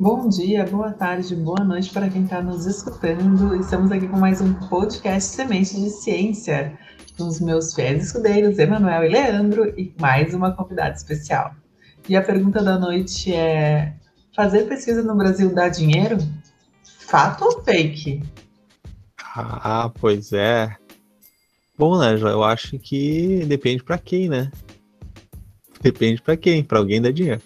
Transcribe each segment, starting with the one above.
Bom dia, boa tarde, boa noite para quem está nos escutando. Estamos aqui com mais um podcast Semente de Ciência, com os meus fiéis escudeiros, Emanuel e Leandro, e mais uma convidada especial. E a pergunta da noite é: fazer pesquisa no Brasil dá dinheiro? Fato ou fake? Ah, pois é. Bom, né, eu acho que depende para quem, né? Depende para quem, para alguém dá dinheiro.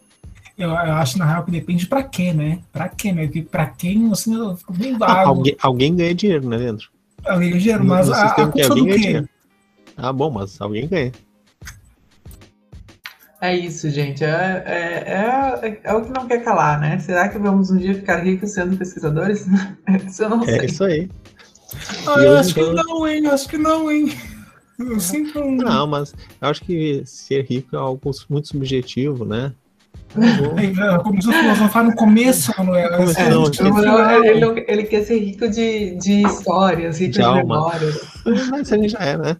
Eu, eu, acho, na real, que depende pra quê, né? Pra quê, né? Porque pra quem, assim, eu fico bem vago. Ah, alguém, alguém ganha dinheiro, né, Leandro? Alguém ganha dinheiro, mas a, a culpa alguém ganha dinheiro. Ah, bom, mas alguém ganha. É isso, gente. É, é, é, é, o que não quer calar, né? Será que vamos um dia ficar ricos sendo pesquisadores? isso eu não é sei. É isso aí. Ah, eu acho que não, hein? Acho que não, hein? Eu sinto um... Não, mas eu acho que ser rico é algo muito subjetivo, né? Começou a filosofar no começo, Manuel. É, não, não, ele, não, ele, quer ser rico de, de histórias, rico de, de memórias. Mas isso a gente já é, né?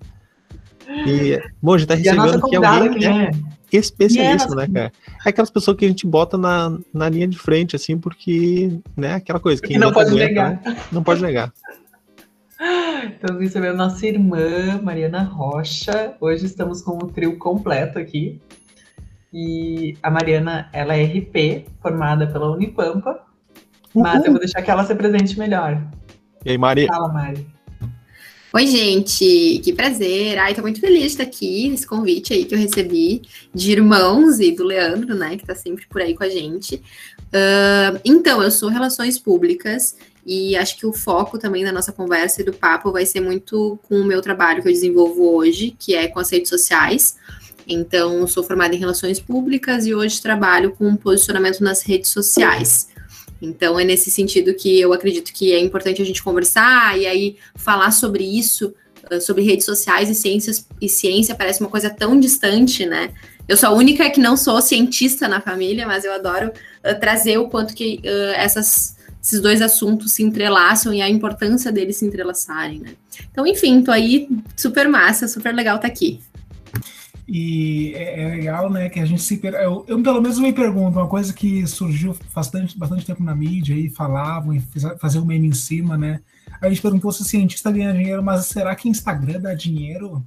E, bom, a gente tá recebendo aqui alguém né, é especialista, né, cara? É aquelas pessoas que a gente bota na, na linha de frente, assim, porque, né, aquela coisa. que não pode aguenta, negar. Né, não pode negar. Então, recebendo nossa irmã, Mariana Rocha. Hoje estamos com o trio completo aqui. E a Mariana, ela é RP, formada pela Unipampa, Uhul. mas eu vou deixar que ela se presente melhor. E aí, Mari? Fala, Mari. Oi, gente, que prazer. Ai, tô muito feliz de estar aqui nesse convite aí que eu recebi de irmãos e do Leandro, né, que tá sempre por aí com a gente. Uh, então, eu sou Relações Públicas e acho que o foco também da nossa conversa e do papo vai ser muito com o meu trabalho que eu desenvolvo hoje, que é com as redes sociais. Então, sou formada em relações públicas e hoje trabalho com posicionamento nas redes sociais. Então, é nesse sentido que eu acredito que é importante a gente conversar e aí falar sobre isso, ah, sobre redes sociais e ciências e ciência parece uma coisa tão distante, né? Eu sou a única que não sou cientista na família, mas eu adoro uh, trazer o quanto que uh, essas, esses dois assuntos se entrelaçam e a importância deles se entrelaçarem, né? Então, enfim, tô aí super massa, super legal estar tá aqui. E é, é, legal, né, que a gente se. Eu, eu, pelo menos me pergunto, uma coisa que surgiu bastante, bastante tempo na mídia e falavam, e faziam um meme em cima, né? A gente perguntou se o cientista ganha dinheiro, mas será que Instagram dá dinheiro?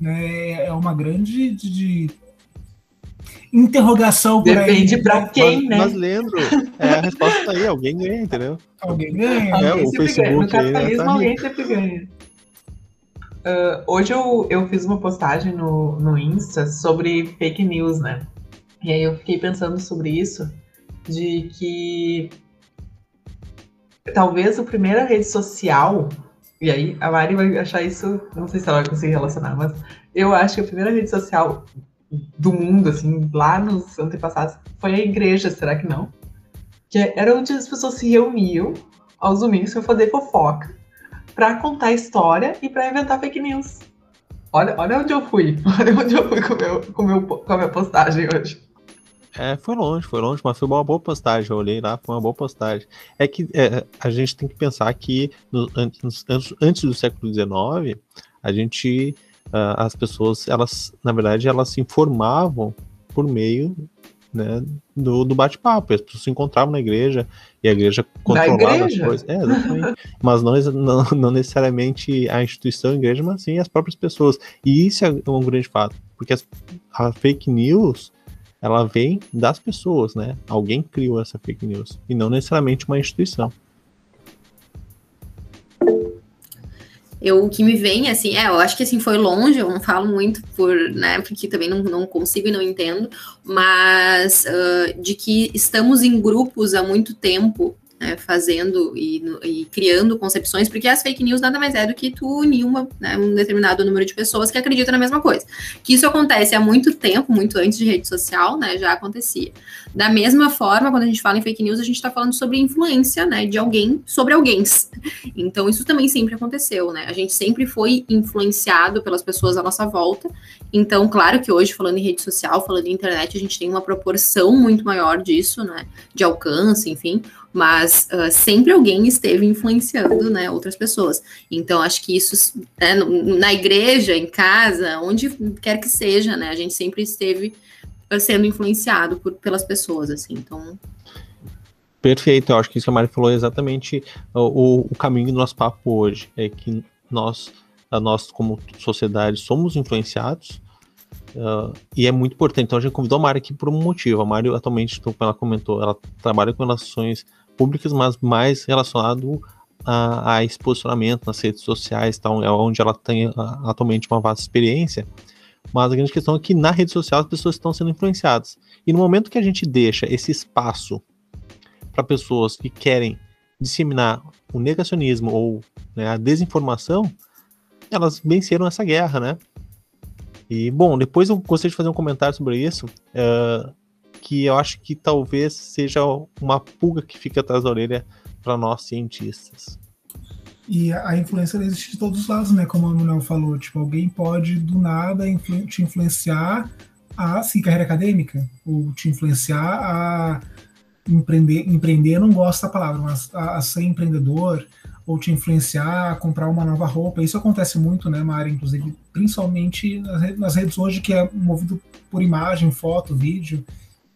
Né, é uma grande de, de interrogação por Depende aí. pra quem, mas, né? Mas lembro, é, a resposta tá aí, alguém ganha, entendeu? Alguém ganha. É, alguém o Facebook ganha. No capitalismo, aí, tá alguém sempre ganha. Uh, hoje eu, eu fiz uma postagem no, no Insta sobre fake news, né? E aí eu fiquei pensando sobre isso, de que talvez a primeira rede social, e aí a Mari vai achar isso, não sei se ela vai conseguir relacionar, mas eu acho que a primeira rede social do mundo, assim, lá nos antepassados, foi a igreja, será que não? Que era onde as pessoas se reuniam aos domingos para fazer fofoca para contar história e para inventar fake news. Olha, olha onde eu fui. Olha onde eu fui com, meu, com, meu, com a minha postagem hoje. É, foi longe, foi longe, mas foi uma boa postagem. Eu olhei lá, foi uma boa postagem. É que é, a gente tem que pensar que no, antes, antes do século XIX, a gente, uh, as pessoas, elas, na verdade, elas se informavam por meio né, do, do bate-papo. As pessoas se encontravam na igreja e a igreja controlava igreja? as coisas. É, mas não, não, não, necessariamente a instituição a igreja, mas sim as próprias pessoas. E isso é um grande fato, porque as, a fake news ela vem das pessoas, né? Alguém criou essa fake news e não necessariamente uma instituição. Eu, o que me vem, assim, é, eu acho que assim, foi longe, eu não falo muito por, né, porque também não, não consigo e não entendo, mas uh, de que estamos em grupos há muito tempo né, fazendo e, e, criando concepções, porque as fake news nada mais é do que tu unir uma, né, um determinado número de pessoas que acreditam na mesma coisa. Que isso acontece há muito tempo, muito antes de rede social, né, já acontecia. Da mesma forma, quando a gente fala em fake news, a gente está falando sobre influência, né, de alguém sobre alguém. Então, isso também sempre aconteceu, né, a gente sempre foi influenciado pelas pessoas à nossa volta. Então, claro que hoje, falando em rede social, falando em internet, a gente tem uma proporção muito maior disso, né, de alcance, enfim, mas uh, sempre alguém esteve influenciando né, outras pessoas. Então, acho que isso, né, na igreja, em casa, onde quer que seja, né, a gente sempre esteve sendo influenciado por, pelas pessoas, assim, então... Perfeito, eu acho que isso que a Mari falou é exatamente o, o caminho do nosso papo hoje. É que nós, nós como sociedade, somos influenciados uh, e é muito importante. Então a gente convidou a Mari aqui por um motivo. A Mari atualmente, como ela comentou, ela trabalha com relações públicas, mas mais relacionado a, a esse posicionamento nas redes sociais, então é onde ela tem uh, atualmente uma vasta experiência. Mas a grande questão é que na rede social as pessoas estão sendo influenciadas. E no momento que a gente deixa esse espaço para pessoas que querem disseminar o negacionismo ou né, a desinformação, elas venceram essa guerra, né? E, bom, depois eu gostaria de fazer um comentário sobre isso, uh, que eu acho que talvez seja uma pulga que fica atrás da orelha para nós cientistas. E a influência existe de todos os lados, né? Como o Manuel falou, tipo, alguém pode do nada influ te influenciar a seguir carreira acadêmica, ou te influenciar a empreender, empreender não gosto da palavra, mas a, a, ser empreendedor ou te influenciar a comprar uma nova roupa. Isso acontece muito, né, Mari? Inclusive, principalmente nas, nas redes hoje, que é movido por imagem, foto, vídeo.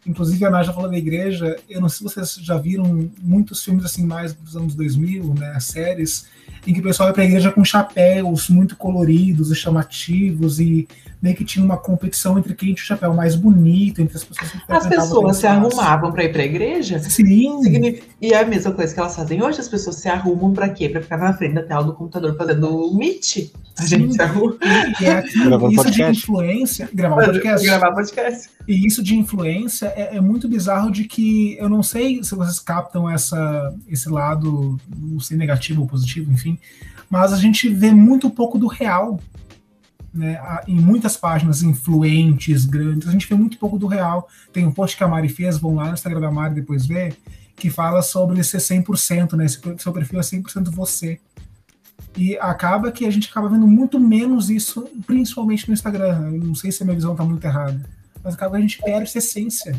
Inclusive, a Naja falou da igreja. Eu não sei se vocês já viram muitos filmes assim, mais dos anos 2000, né, séries, em que o pessoal vai para a igreja com chapéus muito coloridos e chamativos e meio que tinha uma competição entre quem tinha o chapéu mais bonito, entre as pessoas que As pessoas se arrumavam para ir para a igreja? Sim. E é a mesma coisa que elas fazem hoje, as pessoas se arrumam para quê? Para ficar na frente da tela do computador fazendo o Meet. A Sim. gente se arruma. É isso podcast. de influência. Gravar podcast. Gravar podcast. E isso de influência é, é, muito bizarro de que eu não sei se vocês captam essa, esse lado, não sei, negativo ou positivo, enfim, mas a gente vê muito pouco do real né, em muitas páginas influentes, grandes, a gente vê muito pouco do real. Tem um post que a Mari fez, vão lá no Instagram da Mari depois ver, que fala sobre ser 100%, né, seu perfil é 100% você. E acaba que a gente acaba vendo muito menos isso, principalmente no Instagram. Eu não sei se a minha visão está muito errada, mas acaba que a gente perde essa essência.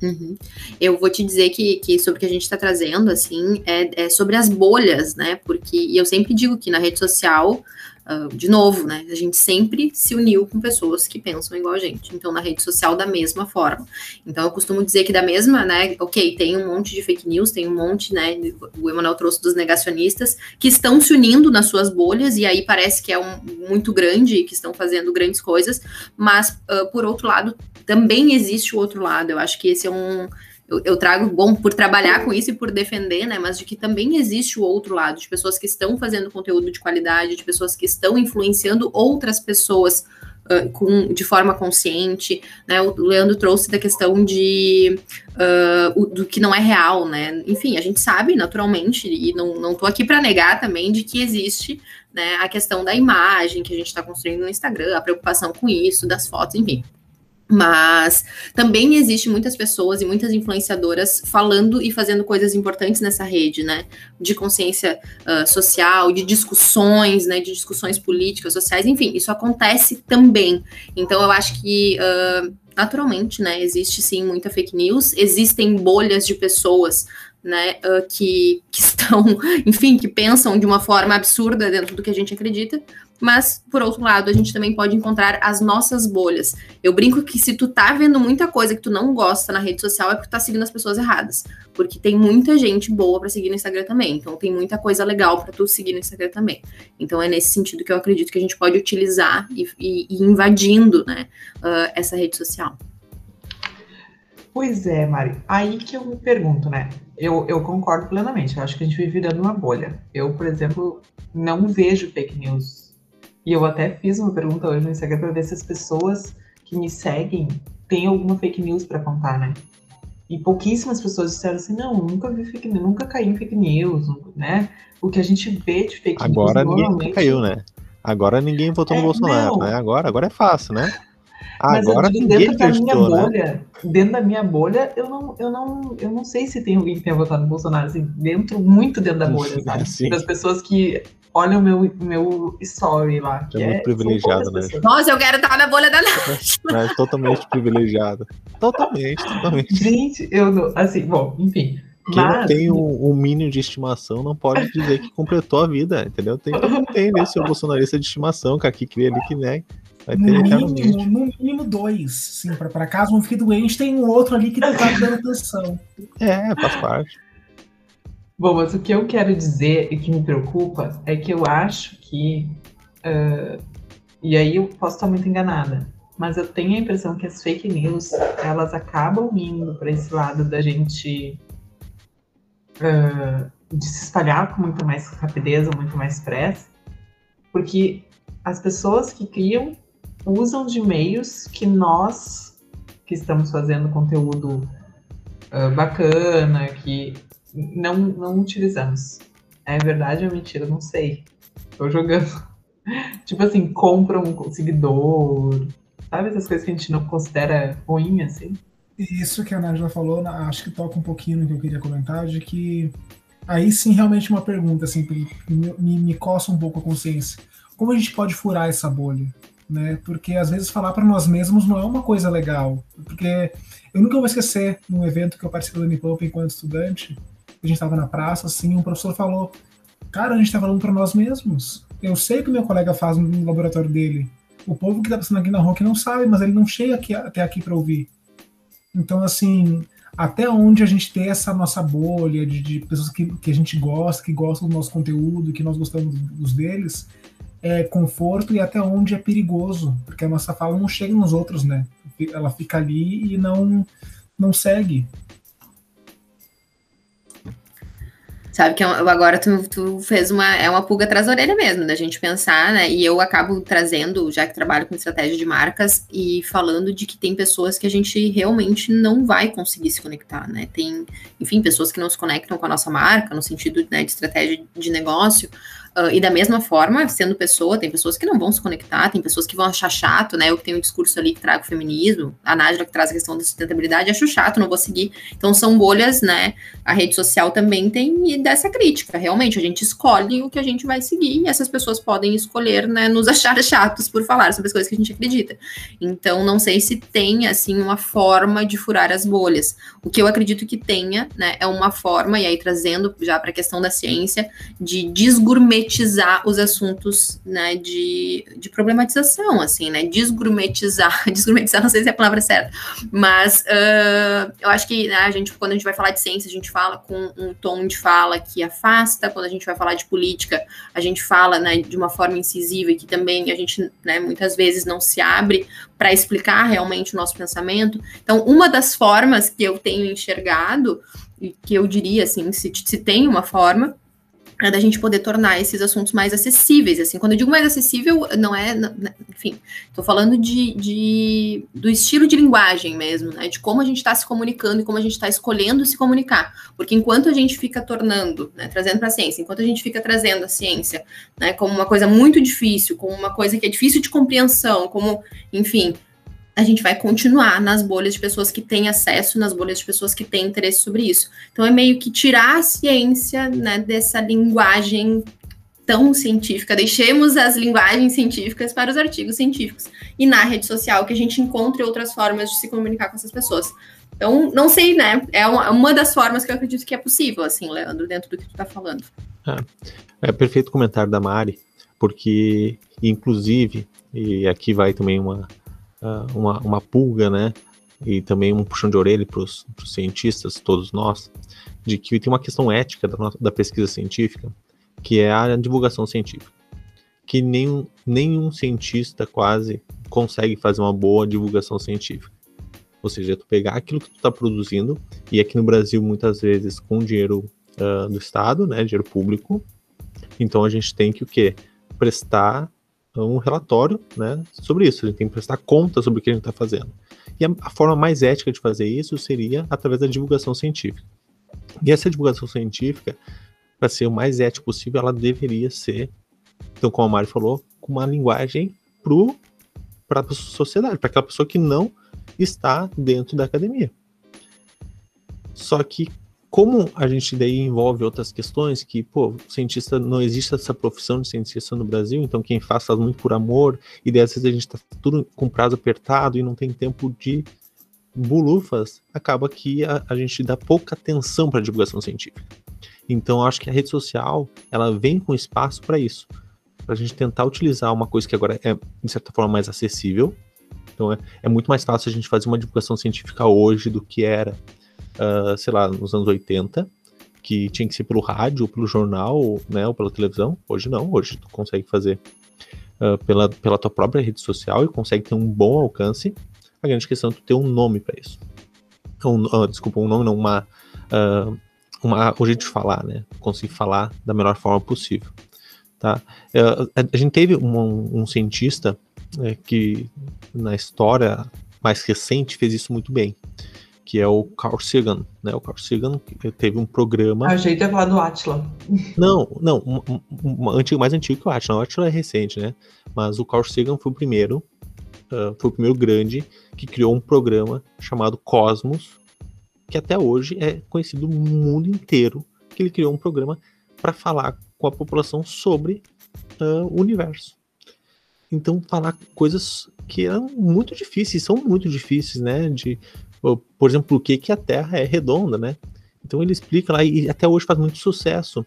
Uhum. Eu vou te dizer que, que sobre o que a gente está trazendo, assim, é, é, sobre as bolhas, né? Porque eu sempre digo que na rede social Uh, de novo, né? A gente sempre se uniu com pessoas que pensam igual a gente. Então, na rede social, da mesma forma. Então, eu costumo dizer que da mesma, né? Ok, tem um monte de fake news, tem um monte, né? O Emanuel trouxe dos negacionistas que estão se unindo nas suas bolhas, e aí parece que é um, muito grande, que estão fazendo grandes coisas, mas, uh, por outro lado, também existe o outro lado. Eu acho que esse é um eu, eu, trago, bom, por trabalhar com isso e por defender, né, mas de que também existe o outro lado, de pessoas que estão fazendo conteúdo de qualidade, de pessoas que estão influenciando outras pessoas uh, com, de forma consciente, né, o Leandro trouxe da questão de, uh, o, do que não é real, né, enfim, a gente sabe, naturalmente, e não, não tô aqui para negar também de que existe, né, a questão da imagem que a gente está construindo no Instagram, a preocupação com isso, das fotos, enfim, mas também existe muitas pessoas e muitas influenciadoras falando e fazendo coisas importantes nessa rede, né? De consciência uh, social, de discussões, né? De discussões políticas, sociais, enfim, isso acontece também. Então eu acho que uh, naturalmente, né? Existe sim muita fake news, existem bolhas de pessoas né, uh, que, que estão, enfim, que pensam de uma forma absurda dentro do que a gente acredita, mas por outro lado, a gente também pode encontrar as nossas bolhas. Eu brinco que se tu tá vendo muita coisa que tu não gosta na rede social é porque tu tá seguindo as pessoas erradas, porque tem muita gente boa para seguir no Instagram também. Então tem muita coisa legal para tu seguir no Instagram também. Então é nesse sentido que eu acredito que a gente pode utilizar e, e, e invadindo, né, uh, essa rede social. Pois é, Mari. Aí que eu me pergunto, né? Eu, eu concordo plenamente. Eu acho que a gente vive virando uma bolha. Eu, por exemplo, não vejo fake news e eu até fiz uma pergunta hoje no Instagram para ver se as pessoas que me seguem têm alguma fake news para contar, né? E pouquíssimas pessoas disseram assim, não, nunca vi fake news, nunca caí em fake news, né? O que a gente vê de fake agora news Agora ninguém caiu, né? Agora ninguém votou é, no Bolsonaro, não. né? Agora, agora é fácil, né? Agora Mas dentro da minha né? bolha, dentro da minha bolha, eu não, eu não, eu não sei se tem alguém que tenha votado no Bolsonaro, assim, dentro, muito dentro da bolha, sabe? Sim. Das pessoas que olha o meu, meu story lá. Que é muito é, privilegiado, né? Nossa, eu quero estar na bolha da Nath. É, totalmente privilegiado. Totalmente, totalmente. Gente, eu não. Assim, bom, enfim. Quem Mas... não tem um, um mínimo de estimação não pode dizer que completou a vida, entendeu? Tem que ter né, seu bolsonarista de estimação, que aqui cria ali que né, vai ter no mínimo, no mínimo dois, sim, para caso um fique doente, tem um outro ali que tá dando atenção. É, faz parte. Bom, mas o que eu quero dizer e que me preocupa é que eu acho que. Uh, e aí eu posso estar muito enganada, mas eu tenho a impressão que as fake news elas acabam indo para esse lado da gente uh, de se espalhar com muito mais rapidez ou muito mais pressa, porque as pessoas que criam usam de meios que nós que estamos fazendo conteúdo uh, bacana, que não, não utilizamos. É verdade ou mentira? Não sei. Tô jogando. tipo assim, compra um seguidor. Sabe essas coisas que a gente não considera ruim, assim? Isso que a Nájila falou, acho que toca um pouquinho no que eu queria comentar, de que aí sim realmente uma pergunta, assim, me, me, me coça um pouco a consciência. Como a gente pode furar essa bolha? Né? Porque às vezes falar para nós mesmos não é uma coisa legal. Porque eu nunca vou esquecer num evento que eu participei do Unipop enquanto estudante, a gente estava na praça, assim, um professor falou: Cara, a gente está falando para nós mesmos. Eu sei o que meu colega faz no laboratório dele. O povo que está passando aqui na rua que não sabe, mas ele não chega aqui, até aqui para ouvir. Então, assim, até onde a gente tem essa nossa bolha de, de pessoas que, que a gente gosta, que gostam do nosso conteúdo, que nós gostamos dos deles, é conforto e até onde é perigoso, porque a nossa fala não chega nos outros, né? Ela fica ali e não, não segue. Sabe que é agora tu, tu, fez uma é uma pulga atrás da orelha mesmo, da gente pensar, né? E eu acabo trazendo, já que trabalho com estratégia de marcas e falando de que tem pessoas que a gente realmente não vai conseguir se conectar, né? Tem, enfim, pessoas que não se conectam com a nossa marca no sentido né, de estratégia de negócio, Uh, e da mesma forma, sendo pessoa, tem pessoas que não vão se conectar, tem pessoas que vão achar chato, né? Eu que tenho um discurso ali que trago feminismo, a Nádia que traz a questão da sustentabilidade, acho chato, não vou seguir. Então são bolhas, né? A rede social também tem dessa crítica. Realmente, a gente escolhe o que a gente vai seguir e essas pessoas podem escolher, né? Nos achar chatos por falar sobre as coisas que a gente acredita. Então, não sei se tem, assim, uma forma de furar as bolhas. O que eu acredito que tenha, né? É uma forma, e aí trazendo já para a questão da ciência, de desgourmetizar os assuntos, né, de, de problematização, assim, né, desgourmetizar, não sei se é a palavra certa, mas uh, eu acho que né, a gente, quando a gente vai falar de ciência, a gente fala com um tom de fala que afasta, quando a gente vai falar de política, a gente fala, né, de uma forma incisiva e que também a gente, né, muitas vezes não se abre para explicar realmente o nosso pensamento. Então, uma das formas que eu tenho enxergado, e que eu diria, assim, se, se tem uma forma, é da gente poder tornar esses assuntos mais acessíveis, assim, quando eu digo mais acessível, não é, enfim, estou falando de, de, do estilo de linguagem mesmo, né, de como a gente está se comunicando e como a gente está escolhendo se comunicar, porque enquanto a gente fica tornando, né, trazendo para a ciência, enquanto a gente fica trazendo a ciência, né, como uma coisa muito difícil, como uma coisa que é difícil de compreensão, como, enfim, a gente vai continuar nas bolhas de pessoas que têm acesso, nas bolhas de pessoas que têm interesse sobre isso. Então é meio que tirar a ciência né, dessa linguagem tão científica, deixemos as linguagens científicas para os artigos científicos. E na rede social que a gente encontre outras formas de se comunicar com essas pessoas. Então, não sei, né? É uma, uma das formas que eu acredito que é possível, assim, Leandro, dentro do que tu está falando. É, é perfeito comentário da Mari, porque, inclusive, e aqui vai também uma, uma, uma pulga, né? E também um puxão de orelha para os cientistas, todos nós, de que tem uma questão ética da, da pesquisa científica, que é a divulgação científica. Que nenhum, nenhum cientista quase consegue fazer uma boa divulgação científica. Ou seja, tu pegar aquilo que tu está produzindo, e aqui no Brasil, muitas vezes, com dinheiro uh, do Estado, né, dinheiro público, então a gente tem que o quê? Prestar um relatório né, sobre isso. A gente tem que prestar conta sobre o que a gente está fazendo. E a, a, forma mais ética de fazer isso seria através da divulgação científica. E essa divulgação científica, para ser o mais ético possível, ela deveria ser, então, como a Mari falou, com uma linguagem para a sociedade, para aquela pessoa que não está dentro da academia. Só que como a gente daí envolve outras questões que, pô, cientista não existe essa profissão de cientista no Brasil, então quem faz faz muito por amor, e daí às vezes a gente tá tudo com prazo apertado e não tem tempo de bulufas, acaba que a, a gente dá pouca atenção para divulgação científica. Então acho que a rede social, ela vem com espaço para isso, para a gente tentar utilizar uma coisa que agora é, de certa forma, mais acessível. Então é, é muito mais fácil a gente fazer uma divulgação científica hoje do que era uh, sei lá, nos anos 80, que tinha que ser pelo rádio, pelo jornal, né, ou pela televisão. Hoje não, hoje tu consegue fazer uh, pela, pela tua própria rede social e consegue ter um bom alcance. A grande questão é tu ter um nome para isso. Um, uh, desculpa, um nome não, uma, uh, uma, o jeito de falar, né? Conseguir falar da melhor forma possível. Tá? A, gente teve um, um cientista é, que na história mais recente fez isso muito bem, que é o Carl Sagan, né? O Carl Sagan teve um programa. A gente ia falar do Atila. Não, não, um, um, um, mais antigo que o Atila. O Atila é recente, né? Mas o Carl Sagan foi o primeiro, uh, foi o primeiro grande que criou um programa chamado Cosmos, que até hoje é conhecido no mundo inteiro, que ele criou um programa para falar com a população sobre uh, o universo. Então, falar coisas que eram muito difíceis, são muito difíceis, né? De, por exemplo, o que, que a Terra é redonda, né? Então ele explica lá, e até hoje faz muito sucesso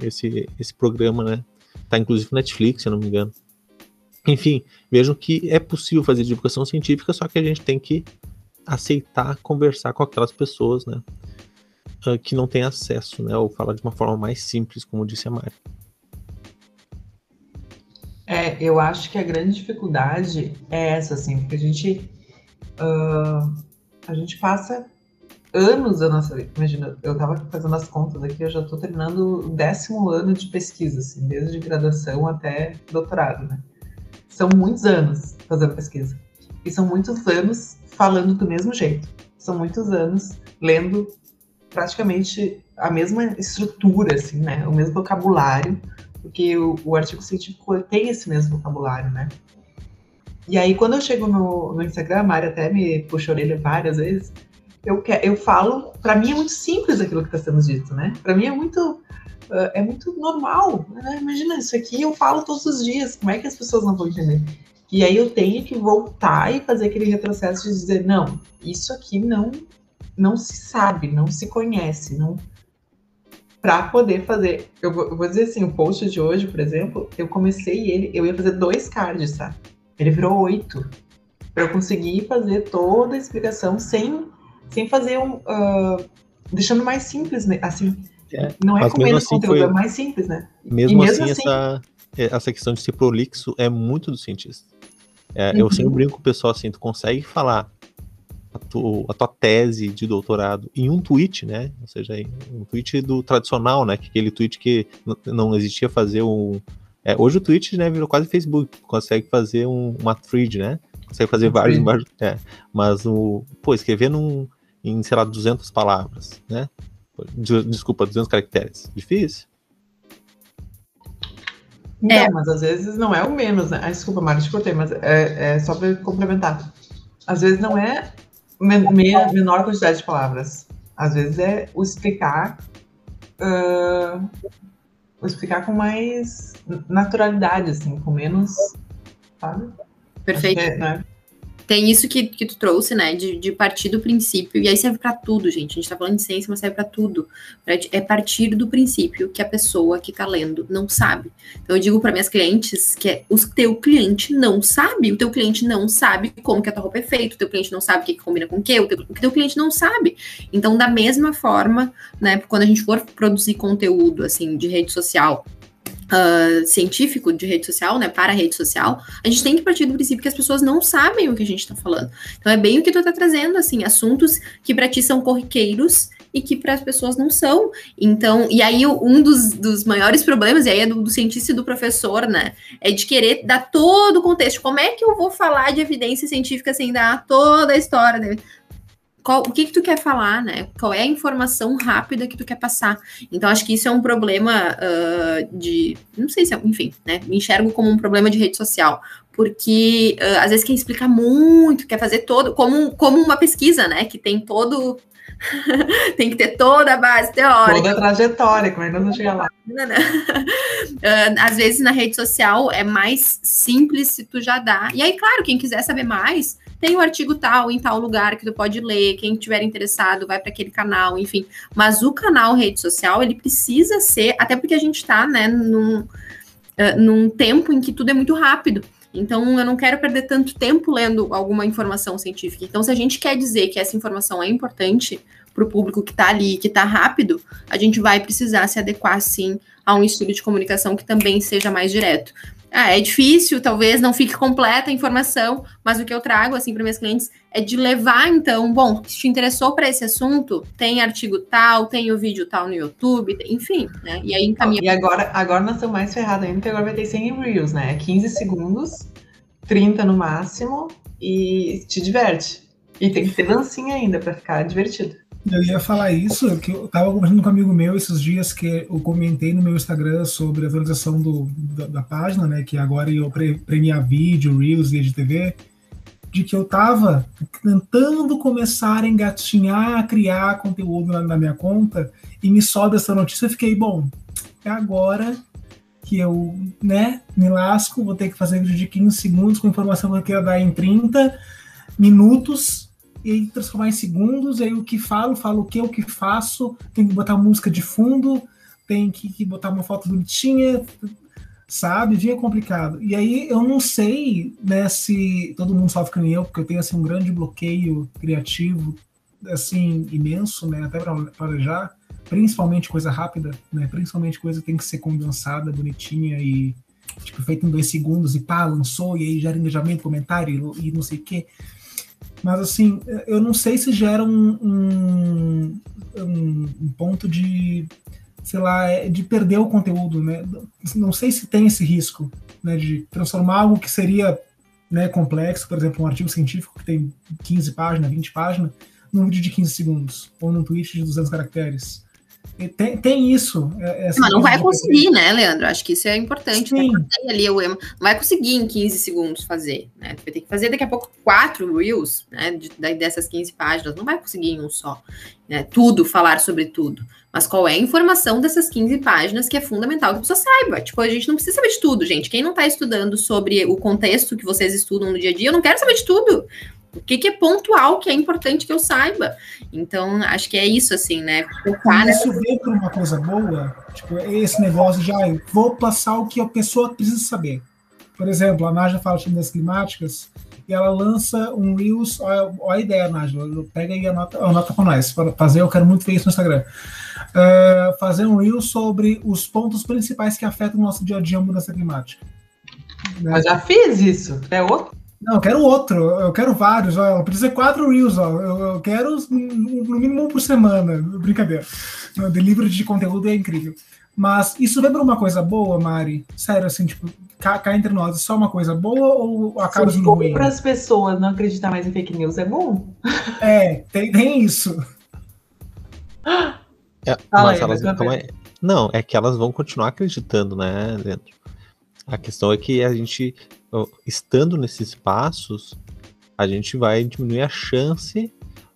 esse, esse programa, né? Tá inclusive no Netflix, se eu não me engano. Enfim, vejam que é possível fazer divulgação científica, só que a gente tem que aceitar conversar com aquelas pessoas, né? Ah, que não têm acesso, né? Ou falar de uma forma mais simples, como disse a Mari. É, eu acho que a grande dificuldade é essa, assim, porque a gente uh, a gente passa anos da nossa vida. Imagina, eu estava fazendo as contas aqui, eu já estou terminando o décimo ano de pesquisa, assim, desde graduação até doutorado, né? São muitos anos fazendo pesquisa. E são muitos anos falando do mesmo jeito. São muitos anos lendo praticamente a mesma estrutura, assim, né? O mesmo vocabulário, porque o, o artigo científico tem esse mesmo vocabulário, né? E aí, quando eu chego no, no Instagram, a Mari até me puxa a orelha várias vezes, eu, eu falo, para mim é muito simples aquilo que está sendo dito, né? Para mim é muito, uh, é muito normal. Né? Imagina, isso aqui eu falo todos os dias, como é que as pessoas não vão entender? E aí eu tenho que voltar e fazer aquele retrocesso de dizer, não, isso aqui não, não se sabe, não se conhece, não para poder fazer. Eu vou, eu vou, dizer assim, o post de hoje, por exemplo, eu comecei ele, eu ia fazer dois cards, tá? Ele virou oito. Para eu conseguir fazer toda a explicação sem, sem fazer um. Uh, deixando mais simples, assim. É, não é com menos assim conteúdo, foi... é mais simples, né? Mesmo, mesmo assim, assim, essa, essa questão de ser prolixo é muito do cientista. É, uhum. Eu sempre brinco com o pessoal assim, tu consegue falar a, tu, a, tua tese de doutorado em um tweet, né? Ou seja, um tweet do tradicional, né? Aquele tweet que não existia fazer um. É, hoje o tweet né, virou quase Facebook, consegue fazer um, uma thread, né? Consegue fazer um vários, vários é, mas o pô, escrever num, em, sei lá, 200 palavras, né? Desculpa, 200 caracteres. Difícil. Não, é. mas às vezes não é o menos, né? Ah, desculpa, Mari, te cortei, mas é, é só para complementar. Às vezes não é men menor quantidade de palavras. Às vezes é o explicar, uh, explicar com mais naturalidade, assim, com menos, sabe? Perfeito. É, né? Tem isso que, que tu trouxe, né? De, de partir do princípio, e aí serve para tudo, gente. A gente tá falando de ciência, mas serve para tudo. É partir do princípio que a pessoa que tá lendo não sabe. Então eu digo para minhas clientes que é, o teu cliente não sabe, o teu cliente não sabe como que a tua roupa é feita, o teu cliente não sabe o que, que combina com o que, o teu, o teu cliente não sabe. Então, da mesma forma, né, quando a gente for produzir conteúdo assim de rede social, uh, científico de rede social, né, para rede social, a gente tem que partir do princípio que as pessoas não sabem o que a gente está falando. Então é bem o que tu está trazendo, assim, assuntos que para ti são corriqueiros e que para as pessoas não são. Então, e aí um dos, dos maiores problemas, e aí é do, do, cientista e do professor, né, é de querer dar todo o contexto. Como é que eu vou falar de evidência científica sem dar toda a história? Né? Qual, o que que tu quer falar, né? Qual é a informação rápida que tu quer passar? Então, acho que isso é um problema uh, de, não sei se é, enfim, né? Me enxergo como um problema de rede social, porque uh, às vezes quer explicar muito, quer fazer todo, como, como uma pesquisa, né? Que tem todo, tem que ter toda a base teórica. Toda a trajetória, é que nós chegar lá? uh, às vezes na rede social é mais simples se tu já dá. E aí, claro, quem quiser saber mais, tem o artigo tal em tal lugar que tu pode ler, quem tiver interessado vai para aquele canal, enfim. Mas o canal rede social, ele precisa ser, até porque a gente está, né, num, uh, num tempo em que tudo é muito rápido. Então, eu não quero perder tanto tempo lendo alguma informação científica. Então, se a gente quer dizer que essa informação é importante, para o público que está ali, que está rápido, a gente vai precisar se adequar sim a um estilo de comunicação que também seja mais direto. Ah, é difícil, talvez não fique completa a informação, mas o que eu trago assim para meus clientes é de levar então, bom, se te interessou para esse assunto, tem artigo tal, tem o vídeo tal no YouTube, enfim, né? E aí encaminha. E agora, agora nós estamos mais ferrados ainda, porque agora vai ter 100 reels, né? 15 segundos, 30 no máximo e te diverte. E tem que ter dancinha ainda para ficar divertido. Eu ia falar isso, que eu tava conversando com um amigo meu esses dias que eu comentei no meu Instagram sobre a atualização do, da, da página, né? Que agora eu pre, premiar vídeo, Reels e TV, de que eu tava tentando começar a engatinhar, a criar conteúdo na, na minha conta, e me sobe essa notícia, eu fiquei, bom, é agora que eu, né, me lasco, vou ter que fazer vídeo de 15 segundos com informação que eu quero dar em 30 minutos e transformar em segundos, e aí o que falo, falo o que, o que faço, tem que botar música de fundo, tem que, que botar uma foto bonitinha, sabe? Vinha complicado. E aí eu não sei né, se todo mundo sofre com eu, porque eu tenho assim, um grande bloqueio criativo, assim, imenso, né? Até para planejar, principalmente coisa rápida, né? Principalmente coisa que tem que ser condensada, bonitinha e tipo, feita em dois segundos e pá, lançou, e aí gera engajamento, comentário e não sei o quê. Mas assim, eu não sei se gera um, um, um, ponto de, sei lá, é, de perder o conteúdo, né? Não sei se tem esse risco, né? De transformar algo que seria né, complexo, por exemplo, um artigo científico que tem 15 páginas, 20 páginas, num vídeo de 15 segundos, ou num tweet de 200 caracteres. Tem, tem isso. É, Mas não vai conseguir, né, Leandro? Acho que isso é importante. Sim. Tem ali o não vai conseguir em 15 segundos fazer, né? vai ter que fazer daqui a pouco quatro reels, né? De, dessas 15 páginas. Não vai conseguir em um só. Né? Tudo, falar sobre tudo. Mas qual é a informação dessas 15 páginas que é fundamental que a pessoa saiba? Tipo, a gente não precisa saber de tudo, gente. Quem não está estudando sobre o contexto que vocês estudam no dia a dia, eu não quero saber de tudo. O que, que, é pontual, que é importante que eu saiba. Então, acho que é isso, assim, né? Focar isso nessa... vem para uma coisa boa, tipo, esse negócio de, ah, vou passar o que a pessoa precisa saber. Por exemplo, a Naja fala de das climáticas e ela lança um Reels, olha, olha a ideia, Naja, pega aí e anota, anota para nós, para fazer, eu quero muito ver isso no Instagram. Uh, fazer um Reels sobre os pontos principais que afetam o nosso dia a dia a mudança climática. Né? Eu já fiz isso, é outro não, eu quero outro, eu quero vários, ó, precisa ser quatro reels, ó, eu, eu quero no mínimo um por semana, brincadeira. O delivery de conteúdo é incrível. Mas isso lembra uma coisa boa, Mari? Sério, assim, tipo, cá, cá entre nós, é só uma coisa boa ou acaba sendo ruim? Para as pessoas não acreditar mais em fake news é bom? É, tem, tem isso. É, mas elas, é, não, é que elas vão continuar acreditando, né, dentro. A questão é que a gente estando nesses espaços, a gente vai diminuir a chance,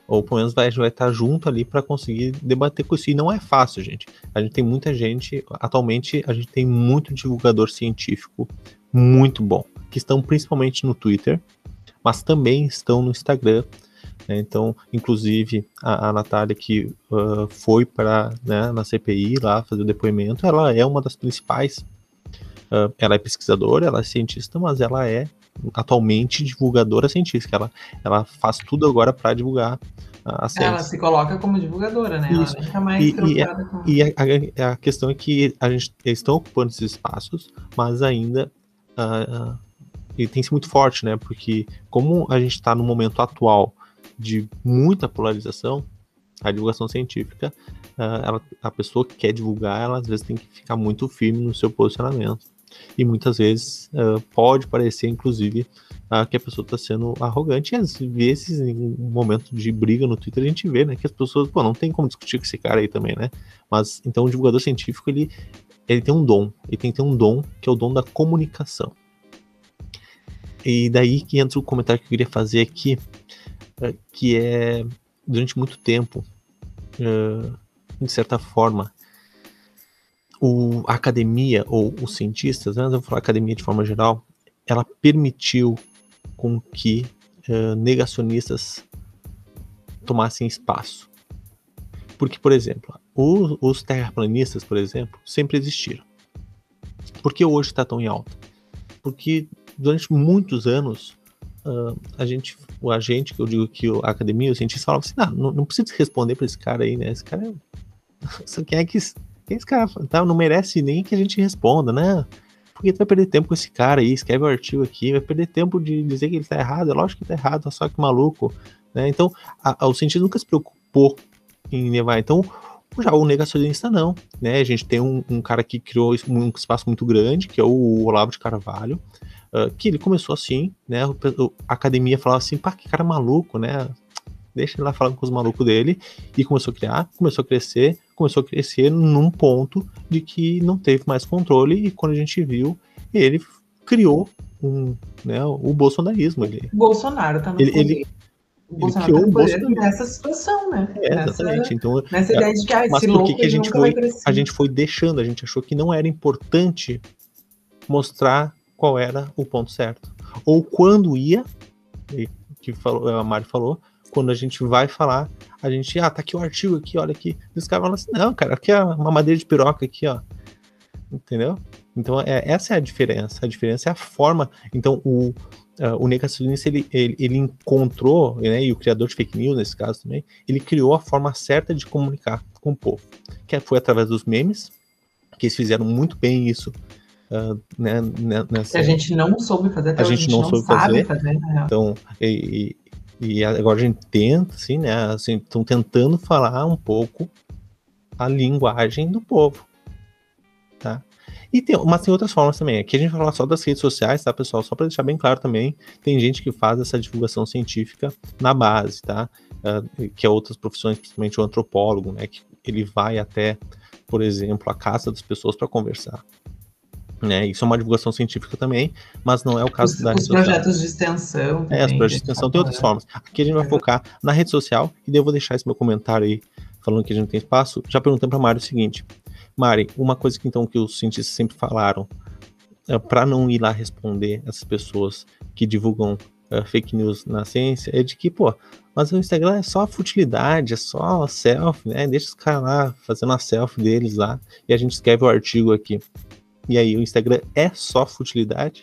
ou pelo menos vai, vai estar junto ali para conseguir debater com isso. E não é fácil, gente. A gente tem muita gente, atualmente, a gente tem muito divulgador científico muito bom, que estão principalmente no Twitter, mas também estão no Instagram. Né? Então, inclusive, a, a Natália, que uh, foi para né, na CPI lá fazer o depoimento, ela é uma das principais Uh, ela é pesquisadora, ela é cientista, mas ela é atualmente divulgadora científica. Ela, ela faz tudo agora para divulgar a ciência. Ela se coloca como divulgadora, né? Isso. Ela fica mais e, e, a, com... e a, a, questão é que a gente, eles estão ocupando esses espaços, mas ainda uh, uh, e tem sido muito forte, né? Porque como a gente está no momento atual de muita polarização, a divulgação científica, uh, ela, a pessoa que quer divulgar, ela às vezes tem que ficar muito firme no seu posicionamento e muitas vezes uh, pode parecer, inclusive, uh, que a pessoa está sendo arrogante. E às vezes, em um momento de briga no Twitter, a gente vê né, que as pessoas, pô, não tem como discutir com esse cara aí também, né? Mas então o divulgador científico ele, ele tem um dom, ele tem que ter um dom que é o dom da comunicação. E daí que entra o comentário que eu queria fazer aqui, uh, que é durante muito tempo, de certa forma, o, a academia, ou os cientistas, né, vou falar academia de forma geral, ela permitiu com que uh, negacionistas tomassem espaço. Porque, por exemplo, os, os terraplanistas, por exemplo, sempre existiram. Por que hoje está tão em alta? Porque durante muitos anos uh, a gente, o agente, que eu digo que a academia, o cientista falava assim, ah, não, não precisa responder para esse cara aí, né? Esse cara é. Quem é que. Quem é esse cara tá, não merece nem que a gente responda, né? Porque tu vai perder tempo com esse cara aí, escreve o um artigo aqui, vai perder tempo de dizer que ele tá errado, é lógico que tá errado, só que maluco, né? Então, a, a, o cientista nunca se preocupou em levar. Então, já o negacionista não, né? A gente tem um, um cara que criou um espaço muito grande, que é o Olavo de Carvalho, uh, que ele começou assim, né? A academia falava assim, pá, que cara maluco, né? Deixa ele lá falando com os malucos dele, e começou a criar, começou a crescer, começou a crescer num ponto de que não teve mais controle, e quando a gente viu, ele criou um, né, o bolsonarismo. Ele, Bolsonaro tá no ele, ele, o Bolsonaro ele criou nessa situação, né? É, exatamente. Nessa, então, nessa ideia de que ah, mas por que, que a gente foi, a gente foi deixando, a gente achou que não era importante mostrar qual era o ponto certo. Ou quando ia, que falou, a Mari falou, quando a gente vai falar, a gente, ah, tá aqui o artigo aqui, olha aqui. E os caras falam assim, não, cara, aqui é uma madeira de piroca aqui, ó. Entendeu? Então, é, essa é a diferença. A diferença é a forma. Então, o, uh, o negacionista ele, ele, ele, encontrou, né, e o criador de fake news nesse caso também, ele criou a forma certa de comunicar com o povo, que foi através dos memes, que eles fizeram muito bem isso. Uh, né, nessa... a gente não soube fazer, a, a gente, não, não soube fazer. fazer então, e, e, agora a gente tenta, assim, né? Assim, estão tentando falar um pouco a linguagem do povo, tá? E tem, mas tem outras formas também. Aqui a gente vai falar só das redes sociais, tá, pessoal? Só para deixar bem claro também, tem gente que faz essa divulgação científica na base, tá? Uh, que é outras profissões, principalmente o antropólogo, né? Que ele vai até, por exemplo, a casa das pessoas para conversar. Né? Isso é uma divulgação científica também, mas não é o caso os, da os rede projetos social. de extensão. É, os projetos de extensão tem outras formas. Aqui a gente vai focar na rede social e daí eu vou deixar esse meu comentário aí, falando que a gente não tem espaço, já perguntando para Mário o seguinte: Mari, uma coisa que então que os cientistas sempre falaram, é, para não ir lá responder essas pessoas que divulgam uh, fake news na ciência, é de que, pô, mas o Instagram é só futilidade, é só selfie, né? Deixa os caras lá fazendo a selfie deles lá e a gente escreve o artigo aqui. E aí, o Instagram é só futilidade?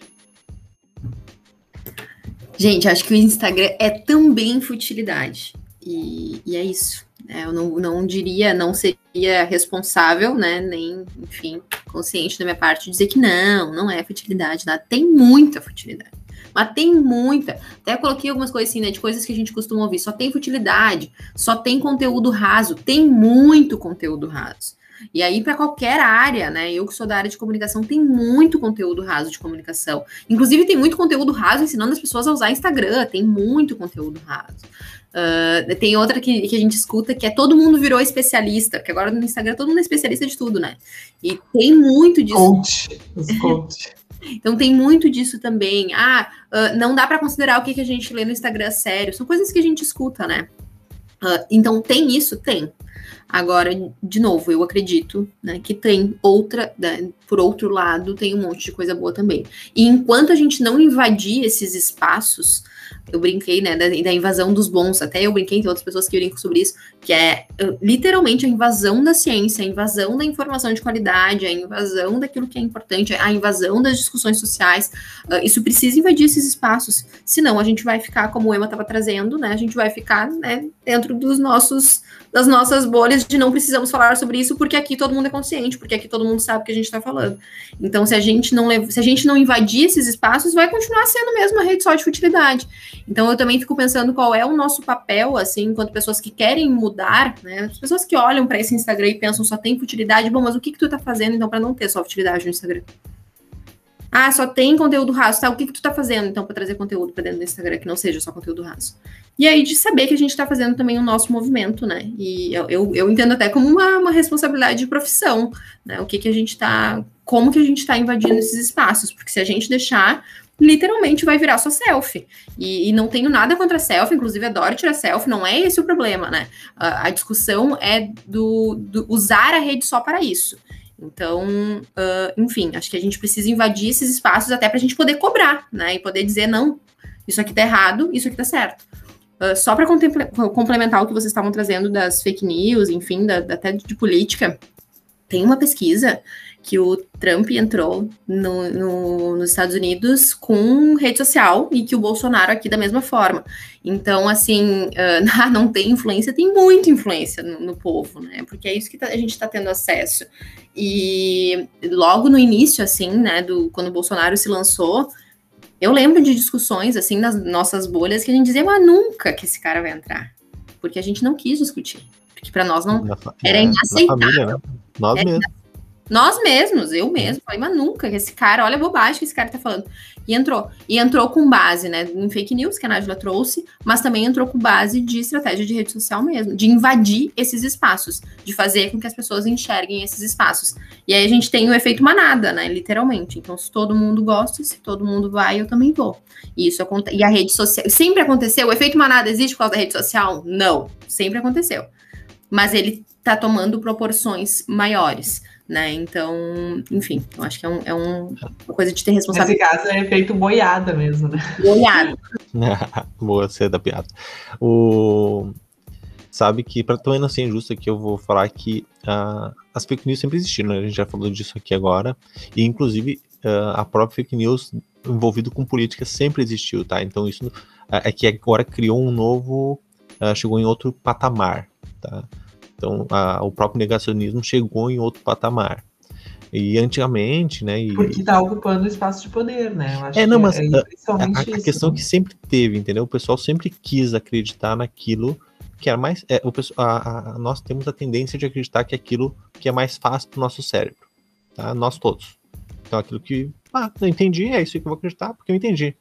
Gente, acho que o Instagram é também futilidade. E, e é isso. É, eu não, não diria, não seria responsável, né? Nem, enfim, consciente da minha parte dizer que não, não é futilidade, nada. Tem muita futilidade. Mas tem muita. Até coloquei algumas coisas assim, né? De coisas que a gente costuma ouvir. Só tem futilidade, só tem conteúdo raso. Tem muito conteúdo raso. E aí, para qualquer área, né? Eu que sou da área de comunicação, tem muito conteúdo raso de comunicação. Inclusive, tem muito conteúdo raso ensinando as pessoas a usar Instagram, tem muito conteúdo raso. Uh, tem outra que, que a gente escuta que é todo mundo virou especialista, porque agora no Instagram todo mundo é especialista de tudo, né? E tem muito disso. Coach, coach. então tem muito disso também. Ah, uh, não dá para considerar o que, que a gente lê no Instagram sério. São coisas que a gente escuta, né? Uh, então tem isso? Tem. Agora, de novo, eu acredito né, que tem outra, né, por outro lado, tem um monte de coisa boa também. E enquanto a gente não invadir esses espaços, eu brinquei, né, da, da, invasão dos bons, até eu brinquei, tem outras pessoas que brincam sobre isso, que é literalmente a invasão da ciência, a invasão da informação de qualidade, a invasão daquilo que é importante, a invasão das discussões sociais. Uh, isso precisa invadir esses espaços, senão a gente vai ficar, como o Emma estava trazendo, né, a gente vai ficar né, dentro dos nossos das nossas bolhas de não precisamos falar sobre isso porque aqui todo mundo é consciente, porque aqui todo mundo sabe o que a gente está falando. Então, se a gente não se a gente não invadir esses espaços, vai continuar sendo mesmo uma rede só de futilidade. Então, eu também fico pensando qual é o nosso papel, assim, enquanto pessoas que querem mudar, né? As pessoas que olham para esse Instagram e pensam só tem futilidade, bom, mas o que que tu tá fazendo então para não ter só futilidade no Instagram? Ah, só tem conteúdo raso, tá? O que, que tu tá fazendo, então, para trazer conteúdo para dentro do Instagram que não seja só conteúdo raso? E aí, de saber que a gente está fazendo também o nosso movimento, né? E eu, eu, eu entendo até como uma, uma, responsabilidade de profissão, né? O que, que a gente tá. Como que a gente está invadindo esses espaços? Porque se a gente deixar, literalmente vai virar só selfie. E, e, não tenho nada contra selfie, inclusive adoro tirar selfie, não é esse o problema, né? A, a discussão é do, do usar a rede só para isso. Então, uh, enfim, acho que a gente precisa invadir esses espaços até para a gente poder cobrar, né? E poder dizer, não, isso aqui tá errado, isso aqui tá certo. Uh, só para complementar o que vocês estavam trazendo das fake news, enfim, da, até de política, tem uma pesquisa que o Trump entrou no, no, nos Estados Unidos com rede social e que o Bolsonaro aqui da mesma forma. Então, assim, uh, não tem influência, tem muita influência no, no povo, né? Porque é isso que tá, a gente está tendo acesso. E logo no início, assim, né, do, quando o Bolsonaro se lançou, eu lembro de discussões, assim, nas nossas bolhas, que a gente dizia, mas nunca que esse cara vai entrar. Porque a gente não quis discutir. Porque para nós não era inaceitável. Família, né? Nós mesmos. Nós mesmos, eu mesmo, falei, mas nunca, que esse cara, olha a bobagem que esse cara tá falando. E entrou. E entrou com base, né, em fake news que a Nájila trouxe, mas também entrou com base de estratégia de rede social mesmo, de invadir esses espaços, de fazer com que as pessoas enxerguem esses espaços. E aí a gente tem o efeito manada, né, literalmente. Então, se todo mundo gosta, se todo mundo vai, eu também vou. E isso acontece. E a rede social. Sempre aconteceu. O efeito manada existe por causa da rede social? Não. Sempre aconteceu. Mas ele tá tomando proporções maiores né? Então, enfim, eu acho que é, um, é um, uma coisa de ter responsabilidade. Nesse caso é efeito boiada mesmo, né? Boiada. Boa ser da piada. O... Sabe que, para também não ser injusto aqui, eu vou falar que uh, as fake news sempre existiram, né? A gente já falou disso aqui agora. E, inclusive, uh, a própria fake news envolvido com política sempre existiu, tá? Então, isso uh, é que agora criou um novo. chegou em outro patamar, tá? Então, a, o próprio negacionismo chegou em outro patamar. E antigamente, né? E... Porque está ocupando espaço de poder, né? é, não, mas é a, a, questão que sempre teve, entendeu? O pessoal sempre quis acreditar naquilo que era mais. É, o pessoal, a, a, nós temos a tendência de acreditar que aquilo que é mais fácil para o nosso cérebro. Tá? Nós todos. Então, aquilo que. Ah, eu entendi, é isso que eu vou acreditar, porque eu entendi.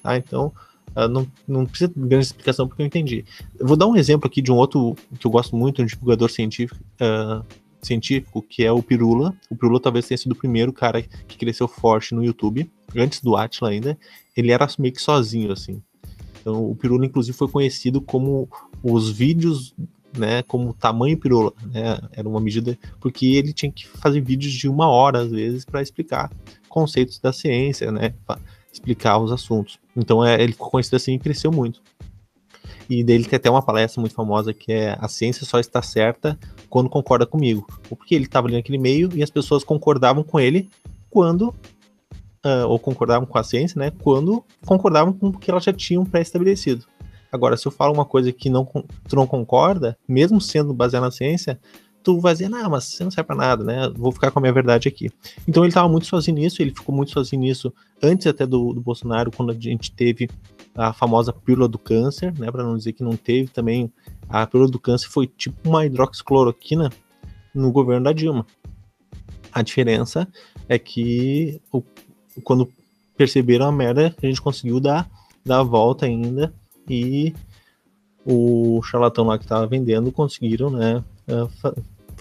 Tá? Então, Uh, não, não precisa de grande explicação porque eu entendi. Vou dar um exemplo aqui de um outro que eu gosto muito, um divulgador científico, uh, científico, que é o Pirula. O Pirula talvez tenha sido o primeiro cara que cresceu forte no YouTube, antes do Atila ainda. Ele era meio que sozinho, assim. Então, o Pirula, inclusive, foi conhecido como os vídeos, né, como tamanho Pirula, né, era uma medida, porque ele tinha que fazer vídeos de uma hora, às vezes, para explicar conceitos da ciência, né, explicar os assuntos. Então é, ele ficou conhecido assim e cresceu muito. E dele tem até uma palestra muito famosa que é A ciência só está certa quando concorda comigo. Porque ele estava ali naquele meio e as pessoas concordavam com ele quando. Uh, ou concordavam com a ciência, né? Quando concordavam com o que elas já tinham pré-estabelecido. Agora, se eu falo uma coisa que não, tu não concorda, mesmo sendo baseada na ciência, tu vai dizer, não, mas você não serve pra nada, né? Vou ficar com a minha verdade aqui. Então ele tava muito sozinho nisso, ele ficou muito sozinho nisso antes até do, do Bolsonaro, quando a gente teve a famosa pílula do câncer, né? Pra não dizer que não teve também. A pílula do câncer foi tipo uma hidroxicloroquina no governo da Dilma. A diferença é que o, quando perceberam a merda, a gente conseguiu dar, dar a volta ainda e o charlatão lá que estava vendendo conseguiram, né,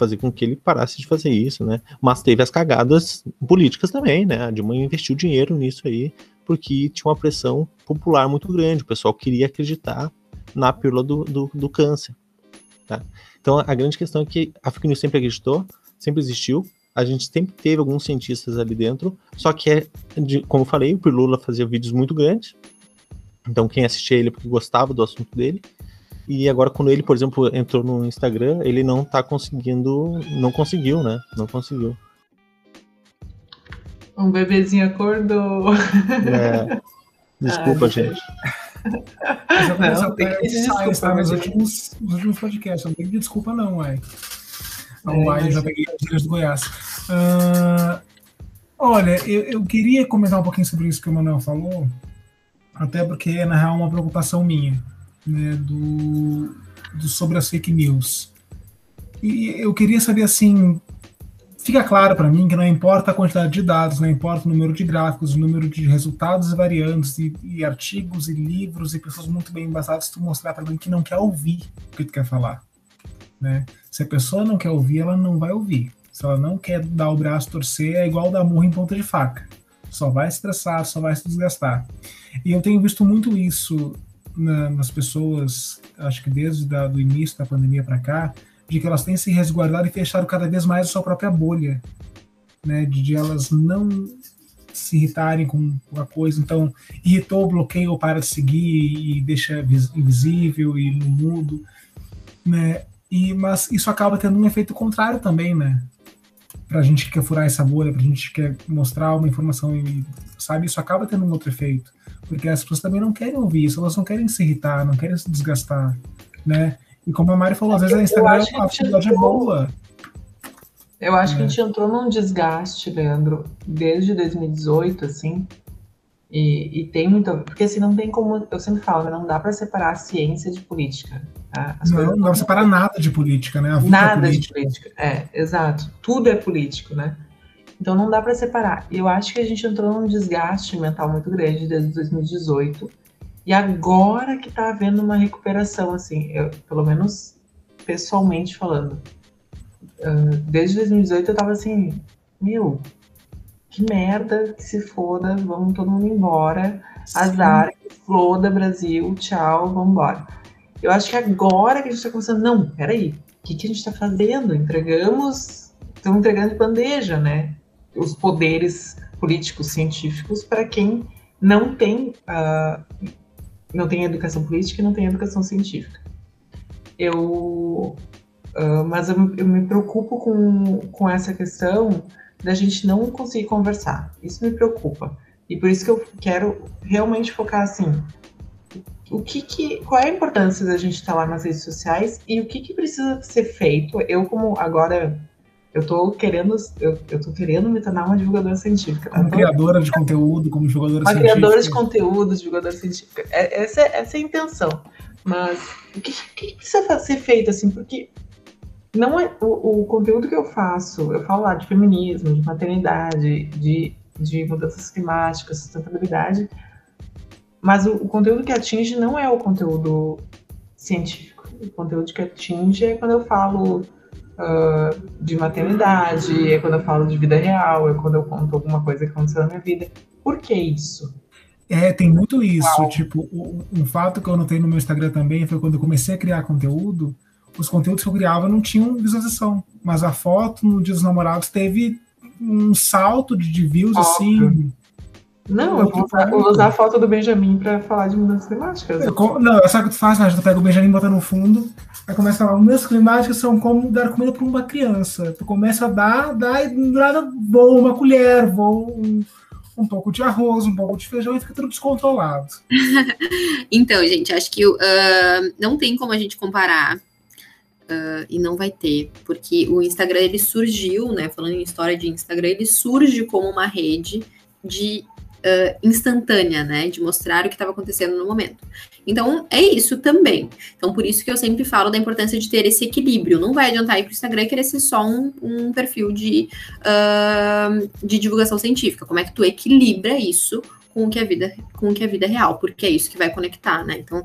fazer com que ele parasse de fazer isso, né? Mas teve as cagadas políticas também, né? A Dilma investiu dinheiro nisso aí, porque tinha uma pressão popular muito grande. O pessoal queria acreditar na pílula do, do, do câncer. Tá? Então a grande questão é que a fake news sempre acreditou, sempre existiu. A gente sempre teve alguns cientistas ali dentro, só que é, de, como eu falei, o Pirula fazia vídeos muito grandes. Então quem assistia ele porque gostava do assunto dele, e agora, quando ele, por exemplo, entrou no Instagram, ele não tá conseguindo. Não conseguiu, né? Não conseguiu. Um bebezinho acordou. É. Desculpa, gente. Não, não tem que pedir desculpa. Nos últimos, nos últimos podcasts, não tem que pedir desculpa, não, uai. Não, é, uai, eu já peguei as ilhas do Goiás. Uh, olha, eu, eu queria comentar um pouquinho sobre isso que o Manuel falou, até porque é, na real, uma preocupação minha né, do, do, sobre as fake news. E eu queria saber assim, fica claro para mim que não importa a quantidade de dados, não importa o número de gráficos, o número de resultados variantes, e, e artigos e livros e pessoas muito bem embasadas, tu mostrar para mim que não quer ouvir o que tu quer falar. Né? Se a pessoa não quer ouvir, ela não vai ouvir. Se ela não quer dar o braço torcer, é igual dar murro em ponta de faca. Só vai estressar, só vai se desgastar. E eu tenho visto muito isso na, nas pessoas, acho que desde da, do início da pandemia para cá, de que elas têm se resguardado e fechado cada vez mais a sua própria bolha, né? De, de elas não se irritarem com a coisa. Então, irritou, bloqueia ou para de seguir e deixa invisível e no mudo, né? E, mas isso acaba tendo um efeito contrário também, né? pra gente que quer furar essa bolha, pra gente que quer mostrar uma informação e, sabe, isso acaba tendo um outro efeito. Porque as pessoas também não querem ouvir isso, elas não querem se irritar, não querem se desgastar, né? E como a Mari falou, às vezes a Instagram, a atividade é boa. Eu acho é. que a é. gente entrou num desgaste, Leandro, desde 2018, assim, e, e, tem muito. Porque assim, não tem como. Eu sempre falo, não dá para separar a ciência de política. Tá? não, não dá para separar nada de política, né? É nada é de política. É, exato. Tudo é político, né? Então não dá para separar. Eu acho que a gente entrou num desgaste mental muito grande desde 2018. E agora que tá havendo uma recuperação, assim, eu, pelo menos pessoalmente falando. Uh, desde 2018 eu tava assim, meu, que merda, que se foda, vamos todo mundo embora, azar, que floda Brasil, tchau, vamos embora. Eu acho que agora que a gente está começando, não, peraí, o que, que a gente está fazendo? Entregamos, estamos entregando de bandeja, né? Os poderes políticos, científicos para quem não tem, uh, não tem educação política e não tem educação científica. Eu, uh, mas eu, eu me preocupo com, com essa questão da gente não conseguir conversar. Isso me preocupa. E por isso que eu quero realmente focar assim, o que, que qual é a importância da gente estar lá nas redes sociais e o que, que precisa ser feito? Eu como agora eu tô querendo eu, eu tô querendo me tornar uma divulgadora científica. Tá? Como criadora de conteúdo, como jogadora uma científica. Uma criadora de conteúdo, divulgadora científica. É, essa, essa é a intenção. Mas o que, que precisa ser feito assim? Porque não é o, o, conteúdo que eu faço, eu falo lá de feminismo, de maternidade, de, de mudanças climáticas, sustentabilidade, mas o, o, conteúdo que atinge não é o conteúdo científico. O conteúdo que atinge é quando eu falo uh, de maternidade, é quando eu falo de vida real, é quando eu conto alguma coisa que aconteceu na minha vida. Por que isso? É, tem muito isso. Uau. Tipo, um, fato que eu notei no meu Instagram também foi quando eu comecei a criar conteúdo os conteúdos que eu criava não tinham visualização, mas a foto no Dia dos Namorados teve um salto de, de views Óbvio. assim. Não, eu vou usar, vou usar, a foto do Benjamin para falar de mudanças climáticas. Eu, não, sabe o que tu faz? Né? Tu pega o Benjamin e bota no fundo, aí começa a falar: mudanças climáticas são como dar comida para uma criança. Tu começa a dar, dar e nada voa uma colher, voa um, um pouco de arroz, um pouco de feijão e fica tudo descontrolado. então, gente, acho que uh, não tem como a gente comparar Uh, e não vai ter, porque o Instagram ele surgiu, né? Falando em história de Instagram, ele surge como uma rede de uh, instantânea, né? De mostrar o que estava acontecendo no momento. Então é isso também. Então por isso que eu sempre falo da importância de ter esse equilíbrio. Não vai adiantar ir para o Instagram e querer ser só um, um perfil de, uh, de divulgação científica. Como é que tu equilibra isso com o que é vida, com o que é vida real? Porque é isso que vai conectar, né? Então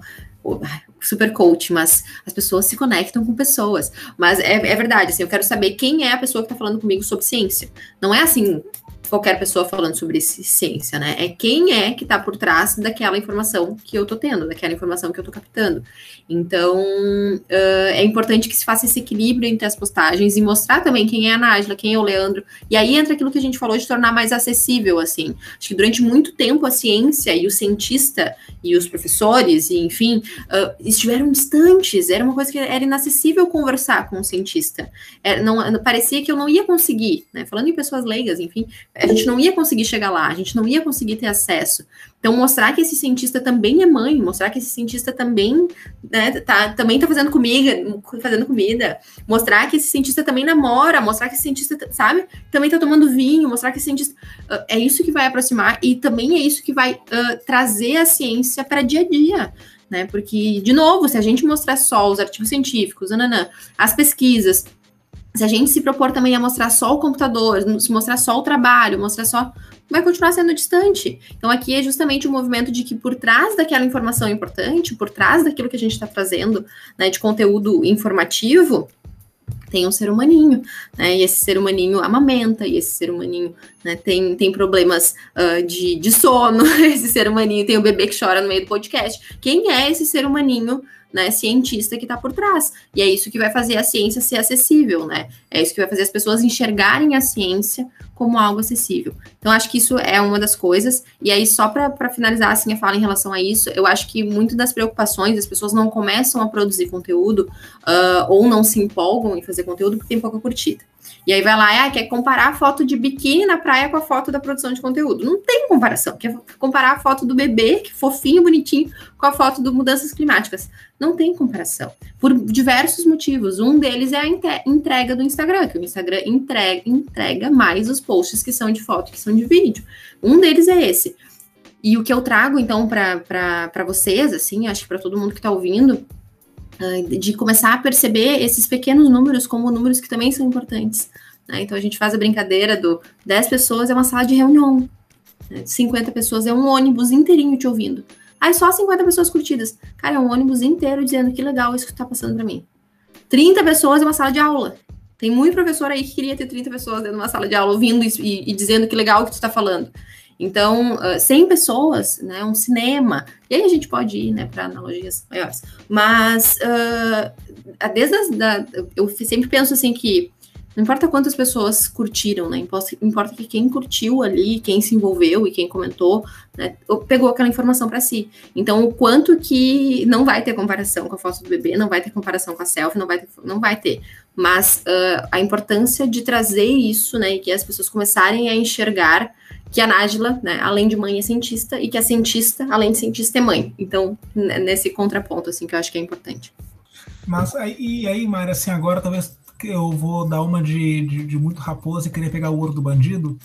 super coach, mas as pessoas se conectam com pessoas. Mas é, é verdade, assim, eu quero saber quem é a pessoa que está falando comigo sobre ciência. Não é assim, qualquer pessoa falando sobre ciência, né? É quem é que está por trás daquela informação que eu estou tendo, daquela informação que eu estou captando. Então, uh, é importante que se faça esse equilíbrio entre as postagens e mostrar também quem é a Nájila, quem é o Leandro. E aí entra aquilo que a gente falou de tornar mais acessível, assim. Acho que durante muito tempo a ciência e o cientista e os professores, e enfim, uh, estiveram distantes. Era uma coisa que era inacessível conversar com o cientista. Era, não, parecia que eu não ia conseguir, né? Falando em pessoas leigas, enfim, a gente não ia conseguir chegar lá, a gente não ia conseguir ter acesso. Então, mostrar que esse cientista também é mãe, mostrar que esse cientista também né, tá, também tá fazendo comida, fazendo comida, mostrar que esse cientista também namora, mostrar que esse cientista, sabe, também tá tomando vinho, mostrar que esse cientista. Uh, é isso que vai aproximar e também é isso que vai uh, trazer a ciência para dia a dia. Né? Porque, de novo, se a gente mostrar só os artigos científicos, ananã, as pesquisas, se a gente se propor também a mostrar só o computador, mostrar só o trabalho, mostrar só. vai continuar sendo distante. Então, aqui é justamente o um movimento de que por trás daquela informação importante, por trás daquilo que a gente está trazendo né, de conteúdo informativo, tem um ser humaninho, né? E esse ser humaninho amamenta, e esse ser humaninho né, tem, tem problemas uh, de, de sono, esse ser humaninho tem o bebê que chora no meio do podcast. Quem é esse ser humaninho né, cientista que está por trás. E é isso que vai fazer a ciência ser acessível, né? É isso que vai fazer as pessoas enxergarem a ciência como algo acessível. Então, acho que isso é uma das coisas. E aí, só para finalizar assim, a fala em relação a isso, eu acho que muito das preocupações, as pessoas não começam a produzir conteúdo uh, ou não se empolgam em fazer conteúdo porque tem pouca curtida. E aí vai lá, ah, quer comparar a foto de biquíni na praia com a foto da produção de conteúdo. Não tem comparação. Quer comparar a foto do bebê, que fofinho, bonitinho, com a foto do mudanças climáticas. Não tem comparação. Por diversos motivos. Um deles é a entrega do Instagram, que o Instagram entrega, entrega mais os posts que são de foto, que são de vídeo. Um deles é esse. E o que eu trago, então, para vocês, assim, acho que para todo mundo que está ouvindo, de começar a perceber esses pequenos números como números que também são importantes. Né? Então a gente faz a brincadeira do 10 pessoas é uma sala de reunião, né? 50 pessoas é um ônibus inteirinho te ouvindo. Aí só 50 pessoas curtidas. Cara, é um ônibus inteiro dizendo que legal isso que tá passando para mim. 30 pessoas é uma sala de aula. Tem muito professor aí que queria ter 30 pessoas dentro de uma sala de aula ouvindo e, e dizendo que legal o que tu está falando. Então, uh, 100 pessoas, né, um cinema, e aí a gente pode ir, né, para analogias maiores. Mas, uh, desde as, da, eu sempre penso assim que não importa quantas pessoas curtiram, né, importa que quem curtiu ali, quem se envolveu e quem comentou, né, pegou aquela informação para si. Então, o quanto que não vai ter comparação com a foto do bebê, não vai ter comparação com a selfie, não vai ter, não vai ter. Mas uh, a importância de trazer isso, né, e que as pessoas começarem a enxergar que a Nájila, né, além de mãe, é cientista, e que a cientista, além de cientista, é mãe. Então, nesse contraponto, assim, que eu acho que é importante. Mas, e aí, Mari, assim, agora talvez eu vou dar uma de, de, de muito raposa e querer pegar o ouro do bandido,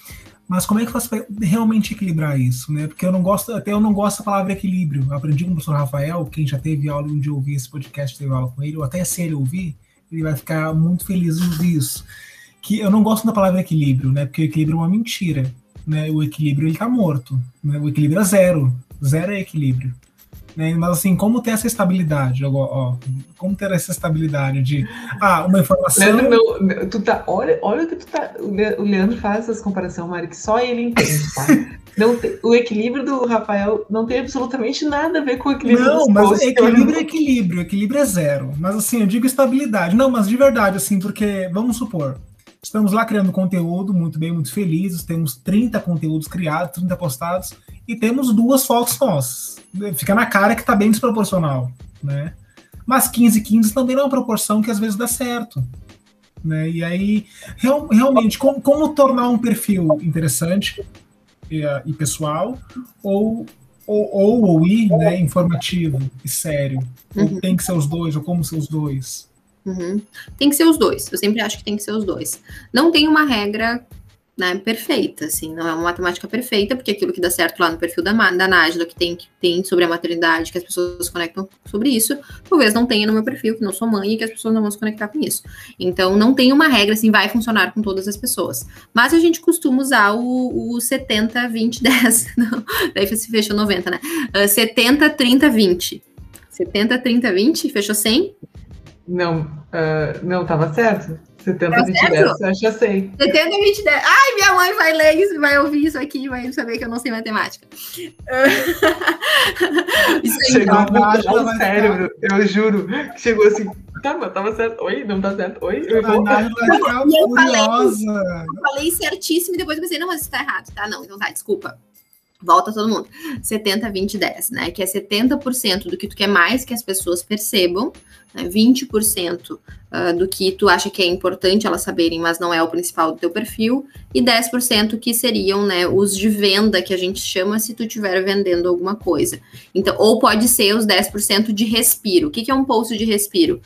mas como é que faz para realmente equilibrar isso, né? Porque eu não gosto, até eu não gosto da palavra equilíbrio. Eu aprendi com o professor Rafael, quem já teve aula um dia ouvir esse podcast, teve aula com ele, ou até se ele ouvir, ele vai ficar muito feliz em ouvir isso. Que eu não gosto da palavra equilíbrio, né? Porque o equilíbrio é uma mentira né, o equilíbrio ele está morto. Né, o equilíbrio é zero. Zero é equilíbrio. Né, mas assim, como ter essa estabilidade? Ó, ó, como ter essa estabilidade de ah, uma informação. Leandro, meu, tu tá, olha, olha o que tu tá. O Leandro faz essas comparações, Mário, que só ele entende, tá? Não tem, o equilíbrio do Rafael não tem absolutamente nada a ver com o equilíbrio Não, mas equilíbrio é equilíbrio, equilíbrio é zero. Mas assim, eu digo estabilidade. Não, mas de verdade, assim, porque, vamos supor, Estamos lá criando conteúdo, muito bem, muito felizes. Temos 30 conteúdos criados, 30 postados, e temos duas fotos nossas. Fica na cara que está bem desproporcional, né? Mas 15 15 também não é uma proporção que às vezes dá certo. Né? E aí, real, realmente, como, como, tornar um perfil interessante e, e pessoal, ou, ou, ou, ou ir, né, informativo e sério? Uhum. Ou tem que ser os dois, ou como ser os dois? Uhum. Tem que ser os dois. Eu sempre acho que tem que ser os dois. Não tem uma regra né, perfeita, assim, não é uma matemática perfeita, porque aquilo que dá certo lá no perfil da, da Nájila, que tem, que tem sobre a maternidade, que as pessoas conectam sobre isso, talvez não tenha no meu perfil, que não sou mãe e que as pessoas não vão se conectar com isso. Então, não tem uma regra, assim, vai funcionar com todas as pessoas. Mas a gente costuma usar o, o 70, 20, 10, não, daí se fecha 90, né? Uh, 70, 30, 20. 70, 30, 20, fechou 100? Não, uh, não, tava certo. 70, tá 20, certo? 10, eu acho que eu sei. 70, 20, 10. Ai, minha mãe vai ler isso, vai ouvir isso aqui, vai saber que eu não sei matemática. isso aí, chegou tá, muito ao cérebro, eu juro. Chegou assim, tá, mas tava certo. Oi, não tá certo. Oi, eu vou. Ficar furiosa. Eu falei certíssimo e depois eu pensei, não, mas isso tá errado, tá? Não, então tá, desculpa. Volta todo mundo. 70, 20, 10, né? Que é 70% do que tu quer mais que as pessoas percebam, né? 20% uh, do que tu acha que é importante elas saberem, mas não é o principal do teu perfil, e 10% que seriam, né, os de venda que a gente chama se tu estiver vendendo alguma coisa. Então, ou pode ser os 10% de respiro. O que, que é um post de respiro?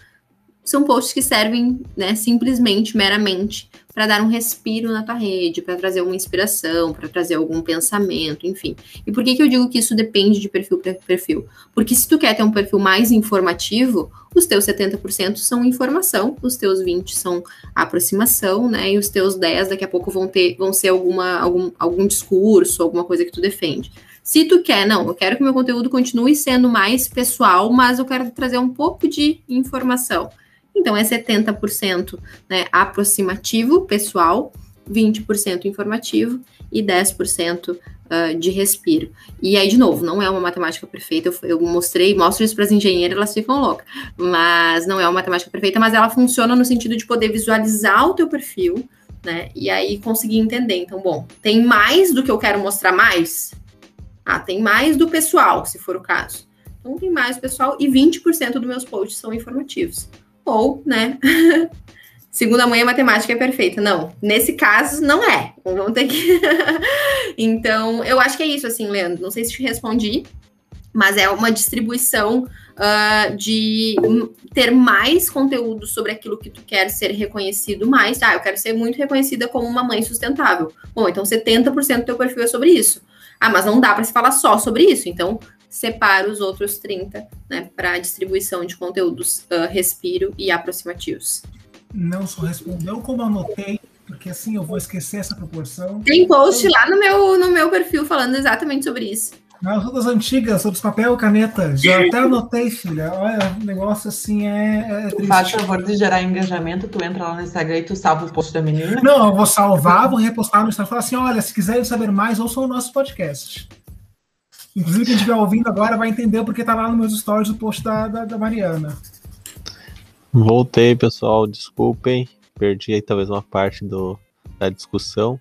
São posts que servem, né, simplesmente, meramente para dar um respiro na tua rede, para trazer uma inspiração, para trazer algum pensamento, enfim. E por que, que eu digo que isso depende de perfil para perfil? Porque se tu quer ter um perfil mais informativo, os teus 70% são informação, os teus 20% são aproximação, né? E os teus 10% daqui a pouco vão ter, vão ser alguma, algum, algum discurso, alguma coisa que tu defende. Se tu quer, não, eu quero que meu conteúdo continue sendo mais pessoal, mas eu quero trazer um pouco de informação. Então, é 70% né, aproximativo, pessoal, 20% informativo e 10% uh, ah, de respiro. E aí, de novo, não é uma matemática perfeita. Eu, eu mostrei, mostro isso para as engenheiras, elas ficam loucas. Mas não é uma matemática perfeita, mas ela funciona no sentido de poder visualizar o teu perfil, né? E aí conseguir entender. Então, bom, tem mais do que eu quero mostrar mais? Ah, tem mais do pessoal, se for o caso. Então, tem mais pessoal e 20% dos meus posts são informativos ou, né, segunda a matemática é perfeita. Não, nesse caso não é. Vamos ter que. então, eu acho que é isso, assim, Leandro. Não sei se te respondi, mas é uma distribuição uh, de ter mais conteúdo sobre aquilo que tu quer ser reconhecido mais. Ah, eu quero ser muito reconhecida como uma mãe sustentável. Bom, então 70% do teu perfil é sobre isso. Ah, mas não dá para se falar só sobre isso. Então, separa os outros 30, né, para distribuição de conteúdos uh, respiro e aproximativos. Não só respondeu como anotei, porque assim eu vou esquecer essa proporção. Tem post lá no meu, no meu perfil falando exatamente sobre isso. Nas das antigas, sobre papel e caneta. Já até anotei, filha. Olha, o negócio assim é. é faz favor de gerar engajamento, tu entra lá no Instagram e tu salva o post da menina. Não, eu vou salvar, vou repostar no Instagram e falar assim: olha, se quiserem saber mais, ouçam o nosso podcast. Inclusive, quem estiver ouvindo agora vai entender porque tá lá nos meus stories o post da, da, da Mariana. Voltei, pessoal. Desculpem. Perdi aí talvez uma parte do, da discussão.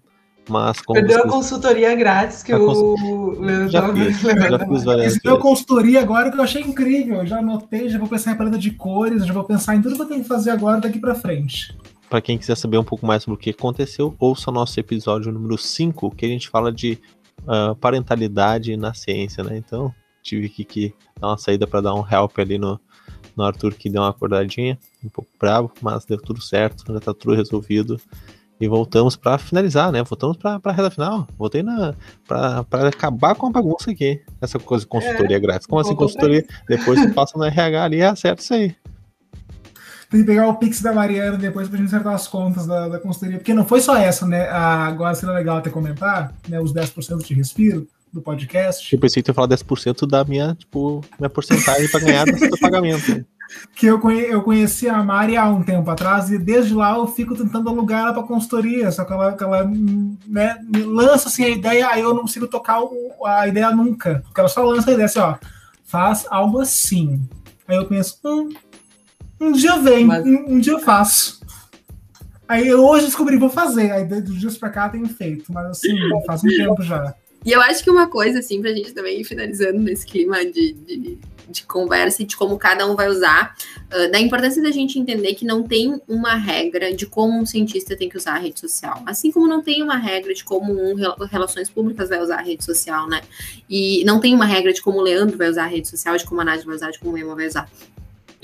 Mas Perdeu vocês... a consultoria grátis que o Leandro já fiz, já fiz várias Esse consultoria agora que eu achei incrível. Eu já anotei, já vou pensar em paleta de cores, já vou pensar em tudo que eu tenho que fazer agora daqui para frente. Para quem quiser saber um pouco mais sobre o que aconteceu, ouça nosso episódio número 5, que a gente fala de uh, parentalidade na ciência, né? Então, tive que, que dar uma saída para dar um help ali no, no Arthur, que deu uma acordadinha, um pouco bravo, mas deu tudo certo, já tá tudo resolvido. E voltamos para finalizar, né? Voltamos para a reta final. Voltei na para acabar com a bagunça aqui. Essa coisa de consultoria é, grátis. Como assim consultoria? Depois você passa no RH ali e acerta isso aí. Tem que pegar o Pix da Mariana depois pra gente acertar as contas da, da consultoria. Porque não foi só essa, né? A, agora seria legal até comentar, né? Os 10% de respiro do podcast. Eu pensei que tu ia falar 10% da minha, tipo, minha porcentagem para ganhar do pagamento. Que eu, conhe, eu conheci a Mari há um tempo atrás e desde lá eu fico tentando alugar ela para consultoria, só que ela, que ela né, me lança assim a ideia, aí eu não consigo tocar o, a ideia nunca. Porque ela só lança a ideia assim, ó, faz algo assim. Aí eu penso, hum, um dia vem, Mas... um, um, dia eu faço. Aí eu hoje descobri, vou fazer. Aí dos dias pra cá tenho feito, mas assim, faz um tempo já. E eu acho que uma coisa, assim, pra gente também ir finalizando nesse clima de, de, de conversa e de como cada um vai usar, uh, da importância da gente entender que não tem uma regra de como um cientista tem que usar a rede social. Assim como não tem uma regra de como um Relações Públicas vai usar a rede social, né? E não tem uma regra de como o Leandro vai usar a rede social, de como a Nádia vai usar, de como o Emma vai usar.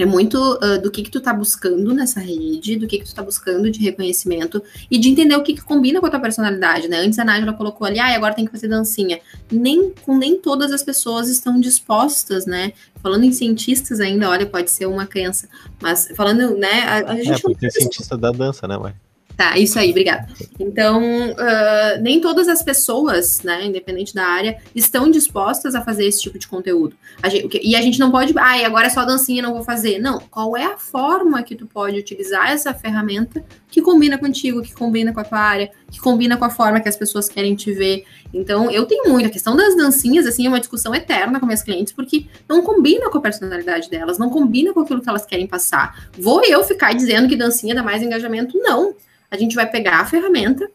É muito uh, do que, que tu tá buscando nessa rede, do que, que tu tá buscando de reconhecimento e de entender o que, que combina com a tua personalidade, né? Antes a Nájila colocou ali, ah, agora tem que fazer dancinha. Nem, com nem todas as pessoas estão dispostas, né? Falando em cientistas ainda, olha, pode ser uma crença, mas falando, né, a, a gente... É, porque tem cientista da dança, né, mãe? Tá, isso aí, obrigada. Então, uh, nem todas as pessoas, né, independente da área, estão dispostas a fazer esse tipo de conteúdo. A gente, e a gente não pode, ah, agora é só dancinha, não vou fazer. Não, qual é a forma que tu pode utilizar essa ferramenta que combina contigo, que combina com a tua área, que combina com a forma que as pessoas querem te ver. Então, eu tenho muito. A questão das dancinhas, assim, é uma discussão eterna com minhas clientes, porque não combina com a personalidade delas, não combina com aquilo que elas querem passar. Vou eu ficar dizendo que dancinha dá mais engajamento? Não a gente vai pegar a ferramenta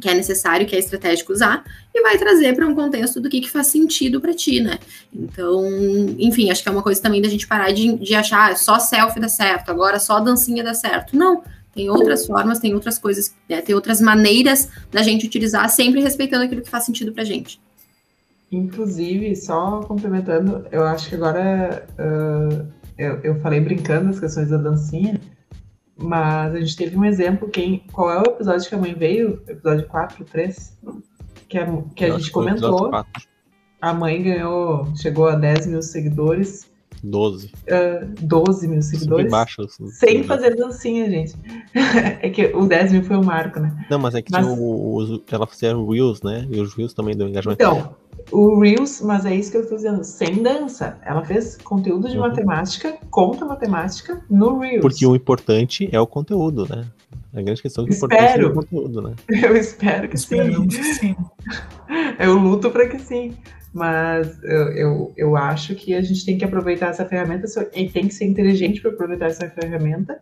que é necessário, que é estratégico usar, e vai trazer para um contexto do que, que faz sentido para ti, né? Então, enfim, acho que é uma coisa também da gente parar de, de achar ah, só selfie dá certo, agora só dancinha dá certo. Não, tem outras formas, tem outras coisas, né? tem outras maneiras da gente utilizar, sempre respeitando aquilo que faz sentido para gente. Inclusive, só complementando, eu acho que agora uh, eu, eu falei brincando as questões da dancinha, mas a gente teve um exemplo, quem, qual é o episódio que a mãe veio? Episódio 4, 3? Que a, que a gente comentou. A mãe ganhou, chegou a 10 mil seguidores. 12. Uh, 12 mil seguidores. Baixo, assim, sem fazer dancinha, gente. é que o 10 mil foi o marco, né? Não, mas é que mas... o, o, ela fazia Reels, né? E os Reels também deu engajamento. Então, o Reels, mas é isso que eu estou dizendo, sem dança. Ela fez conteúdo de uhum. matemática, conta matemática no Reels. Porque o importante é o conteúdo, né? A grande questão é que o importante é o conteúdo, né? Eu espero que sim. sim. Eu luto para que sim. Mas eu, eu, eu acho que a gente tem que aproveitar essa ferramenta e tem que ser inteligente para aproveitar essa ferramenta,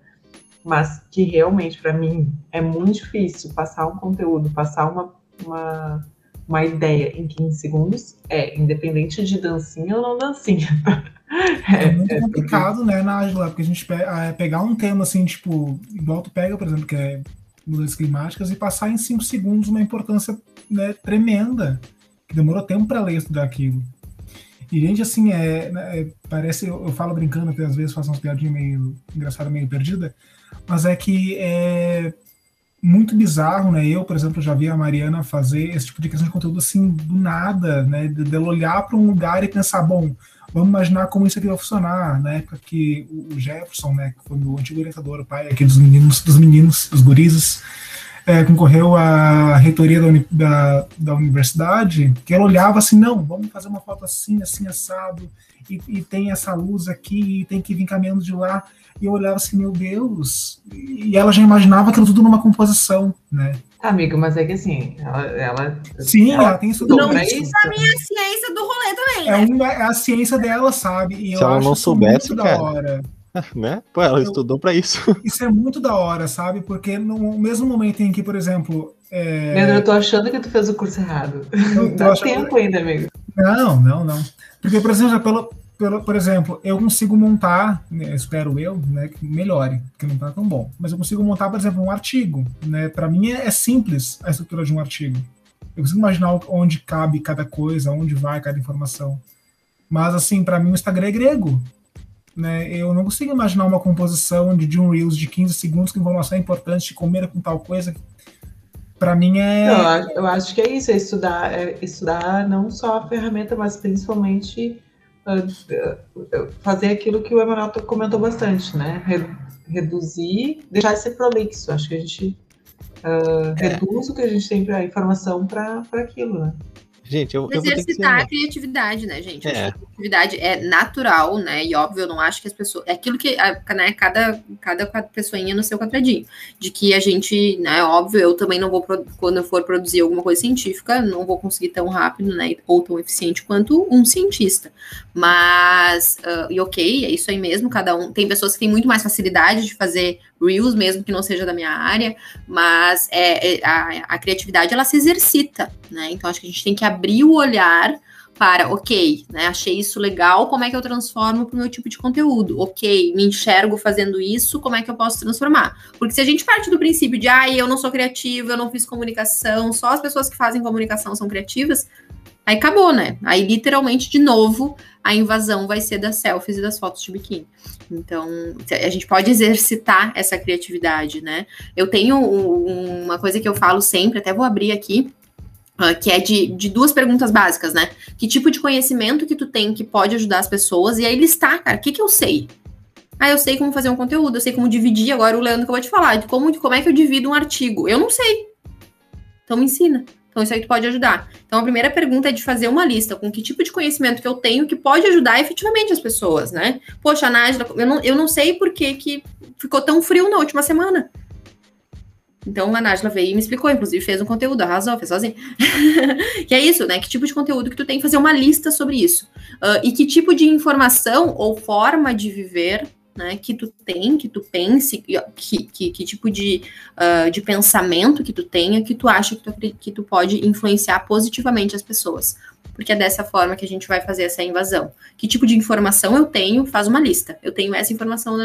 mas que realmente, para mim, é muito difícil passar um conteúdo, passar uma, uma uma ideia em 15 segundos é independente de dancinha ou não dancinha. É, é muito é, complicado, é, né, Nájila? Porque a gente pe é, pegar um tema assim, tipo, igual tu pega, por exemplo, que é mudanças climáticas, e passar em cinco segundos uma importância né, tremenda, que demorou tempo para ler estudar aquilo. E, gente, assim, é, né, é parece, eu, eu, falo brincando, que às vezes faço umas piadinhas meio engraçadas, meio perdida, mas é que é muito bizarro, né? Eu, por exemplo, já vi a Mariana fazer esse tipo de questão de conteúdo assim, do nada, né? Dela olhar para um lugar e pensar, bom, vamos imaginar como isso aqui vai funcionar, na época que o Jefferson, né, que foi o antigo orientador, o pai aqui dos meninos, dos meninos, dos gurizes, é, concorreu à reitoria da, da, da, universidade, que ela olhava assim, não, vamos fazer uma foto assim, assim, assado, e, e tem essa luz aqui, e tem que vir caminhando de lá. E eu olhava assim, meu Deus. E ela já imaginava aquilo tudo numa composição, né? Amigo, mas é que assim, ela. ela Sim, ela, ela tem isso Não, isso isso. a minha ciência do rolê também. É, uma, é a ciência dela, sabe? E Se ela não soubesse, cara. Da hora. Né? Pô, ela eu, estudou para isso. Isso é muito da hora, sabe? Porque no mesmo momento em que, por exemplo. É... Leandro, eu tô achando que tu fez o curso errado. Dá achando... tempo ainda, amigo. Não, não, não. Porque, por exemplo, pelo, por exemplo, eu consigo montar, né, espero eu, né, que melhore, que não está tão bom, mas eu consigo montar, por exemplo, um artigo. Né? Para mim é, é, simples a estrutura de um artigo. Eu consigo imaginar onde cabe cada coisa, onde vai cada informação. Mas, assim, para mim o Instagram é grego. Né? Eu não consigo imaginar uma composição de, de um Reels de 15 segundos com informação importante, de comer com tal coisa. Para mim é. Não, eu acho que é isso, é estudar, é estudar não só a ferramenta, mas principalmente fazer aquilo que o Emanuel comentou bastante, né? Reduzir, deixar de ser prolixo. Acho que a gente uh, reduz o que a gente tem para informação para aquilo, né? Gente, eu, eu Exercitar a criatividade, né, gente? É. A criatividade é natural, né? E óbvio, eu não acho que as pessoas. É aquilo que, né, cada, cada pessoinha no seu quadradinho. De que a gente, né, óbvio, eu também não vou, quando eu for produzir alguma coisa científica, não vou conseguir tão rápido, né? Ou tão eficiente quanto um cientista. Mas, uh, e ok, é isso aí mesmo, cada um. Tem pessoas que têm muito mais facilidade de fazer Reels, mesmo que não seja da minha área, mas é, é, a, a, criatividade ela se exercita, né? Então acho que a gente tem que abrir o olhar para, ok, né? Achei isso legal, como é que eu transformo para o meu tipo de conteúdo? Ok, me enxergo fazendo isso, como é que eu posso transformar? Porque se a gente parte do princípio de, ah, eu não sou criativo, eu não fiz comunicação, só as pessoas que fazem comunicação são criativas, Aí acabou, né? Aí literalmente, de novo, a invasão vai ser das selfies e das fotos de biquíni. Então, a gente pode exercitar essa criatividade, né? Eu tenho uma coisa que eu falo sempre, até vou abrir aqui, uh, que é de, de duas perguntas básicas, né? Que tipo de conhecimento que tu tem que pode ajudar as pessoas? E aí listar, cara, o que, que eu sei? Ah, eu sei como fazer um conteúdo, eu sei como dividir. Agora o Leandro que eu vou te falar, como, como é que eu divido um artigo. Eu não sei. Então me ensina. Então, isso aí tu pode ajudar. Então, a primeira pergunta é de fazer uma lista com que tipo de conhecimento que eu tenho que pode ajudar efetivamente as pessoas, né? Poxa, Nájila, eu não, eu não sei por que, que ficou tão frio na última semana. Então, a Nájila veio e me explicou, inclusive fez um conteúdo, arrasou, fez sozinho. que é isso, né? Que tipo de conteúdo que tu tem que fazer uma lista sobre isso. Uh, e que tipo de informação ou forma de viver né, que tu tem, que tu pense, que, que, que tipo de, uh, de pensamento que tu tenha, que tu acha que tu, que tu pode influenciar positivamente as pessoas. Porque é dessa forma que a gente vai fazer essa invasão. Que tipo de informação eu tenho? Faz uma lista. Eu tenho essa informação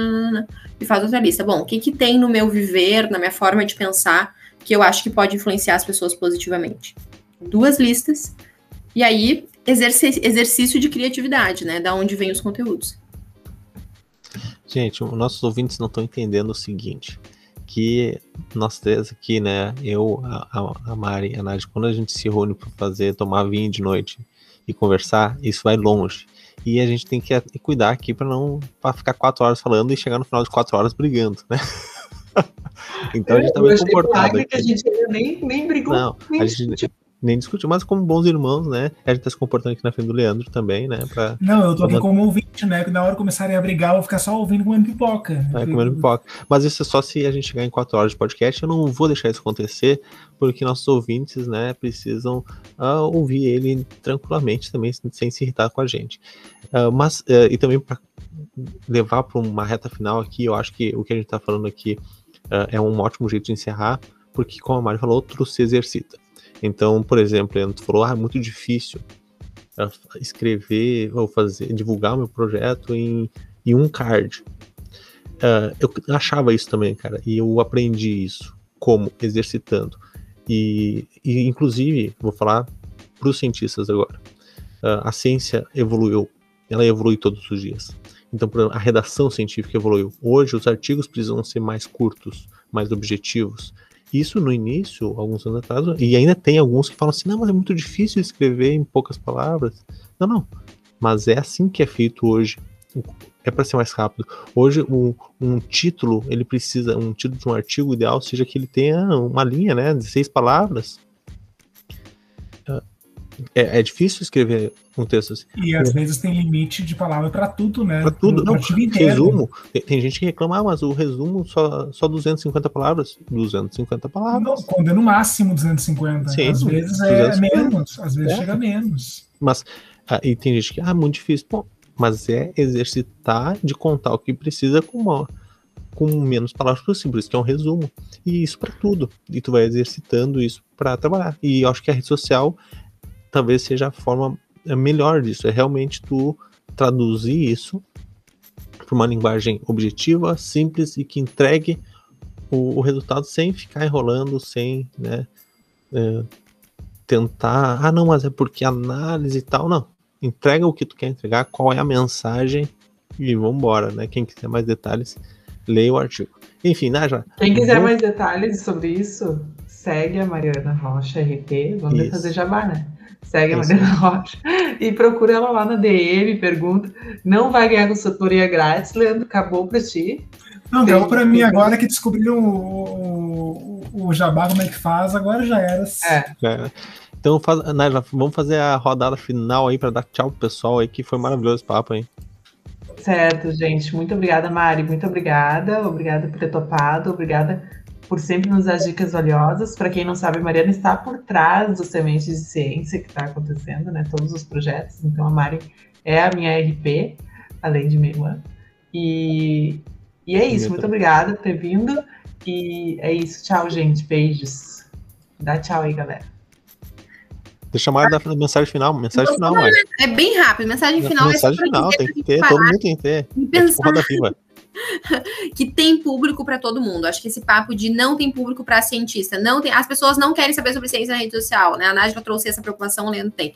e faz outra lista. Bom, o que, que tem no meu viver, na minha forma de pensar, que eu acho que pode influenciar as pessoas positivamente? Duas listas. E aí, exercício de criatividade, né? Da onde vem os conteúdos. Gente, os nossos ouvintes não estão entendendo o seguinte: que nós três aqui, né? Eu, a, a Mari a Nádia, quando a gente se reúne para fazer, tomar vinho de noite e conversar, isso vai longe. E a gente tem que cuidar aqui para não pra ficar quatro horas falando e chegar no final de quatro horas brigando, né? então a gente tá bem comportado. Que a gente nem, nem brigou. Não, nem a gente, nem discutir, mas como bons irmãos, né? A gente tá se comportando aqui na frente do Leandro também, né? Pra, não, eu tô aqui como ouvinte, né? Que na hora começarem a brigar, eu vou ficar só ouvindo comendo pipoca. É, comendo pipoca. Mas isso é só se a gente chegar em quatro horas de podcast. Eu não vou deixar isso acontecer, porque nossos ouvintes, né, precisam uh, ouvir ele tranquilamente também, sem se irritar com a gente. Uh, mas, uh, e também para levar para uma reta final aqui, eu acho que o que a gente tá falando aqui é um ótimo jeito de encerrar, porque, como a Mari falou, outro se exercita. Então, por exemplo, tu falou, ah, é muito difícil uh, escrever ou fazer, divulgar meu projeto em, em um card. Uh, eu achava isso também, cara, e eu aprendi isso como exercitando. E, e inclusive, vou falar para os cientistas agora. Uh, a ciência evoluiu, ela evolui todos os dias. Então, a redação científica evoluiu. Hoje, os artigos precisam ser mais curtos, mais objetivos. Isso no início, alguns anos atrás, e ainda tem alguns que falam assim: não, mas é muito difícil escrever em poucas palavras. Não, não. Mas é assim que é feito hoje. É para ser mais rápido. Hoje, um, um, título, ele precisa, um título de um artigo ideal seja que ele tenha uma linha, né, de seis palavras é, é, difícil escrever um texto assim. E às vezes tem limite de palavra para tudo, né? Para tudo. Não, resumo. Tem, tem, gente que reclama, ah, mas o resumo só, só 250 palavras. 250 palavras. Não, quando é no máximo 250. Sim, às vezes é menos, às vezes é. chega menos. Mas, ah, e tem gente que, ah, muito difícil. Bom, mas é exercitar de contar o que precisa com uma, com menos palavras possível, isso que é um resumo. E isso para tudo. E tu vai exercitando isso para trabalhar. E eu acho que a rede social talvez seja a forma é, melhor disso, é realmente tu traduzir isso para uma linguagem objetiva, simples e que entregue o, o resultado sem ficar enrolando, sem né, é, tentar, ah não, mas é porque análise e tal, não. Entrega o que tu quer entregar, qual é a mensagem e vambora, né? Quem quiser mais detalhes, leia o artigo. Enfim, né, já. Quem quiser vou... mais detalhes sobre isso, segue a Mariana Rocha RT, vamos isso. fazer jabá, né? Segue a Mariana Rocha. E procura ela lá na DM, pergunta. Não vai ganhar consultoria grátis, Leandro, acabou para ti. Não, deu para mim agora que descobriram o, o, o, Jabá, como é que faz, agora já era. É. é. Então, faz, né, vamos fazer a rodada final aí para dar tchau pro pessoal aí, que foi maravilhoso esse papo aí. Certo, gente. Muito obrigada, Mari. Muito obrigada. Obrigada por ter topado. Obrigada por sempre nos dar dicas valiosas. Para quem não sabe, a Mariana está por trás do Sementes de Ciência que está acontecendo, né? Todos os projetos. Então, a Mari é a minha RP, além de minha irmã. E, e é isso. Muito obrigada por ter vindo. E é isso. Tchau, gente. Beijos. Dá tchau aí, galera. Deixa a Mari dar mensagem final, mensagem final, Mari. É bem rápido, mensagem final. Mensagem é final, tem que ter, todo mundo tem que ter. E pensar, é tipo que tem público para todo mundo. Acho que esse papo de não tem público para cientista, não tem, as pessoas não querem saber sobre ciência na rede social, né? A Nájila trouxe essa preocupação, o Leandro tem.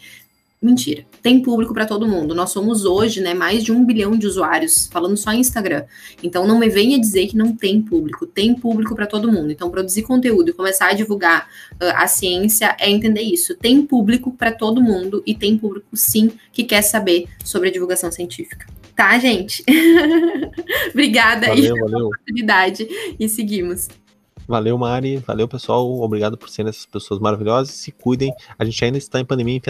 Mentira, tem público para todo mundo. Nós somos hoje, né, mais de um bilhão de usuários, falando só em Instagram. Então não me venha dizer que não tem público. Tem público para todo mundo. Então produzir conteúdo e começar a divulgar uh, a ciência é entender isso. Tem público para todo mundo e tem público sim que quer saber sobre a divulgação científica. Tá, gente? Obrigada valeu, aí pela oportunidade e seguimos. Valeu, Mari. Valeu, pessoal. Obrigado por serem essas pessoas maravilhosas. Se cuidem. A gente ainda está em pandemia,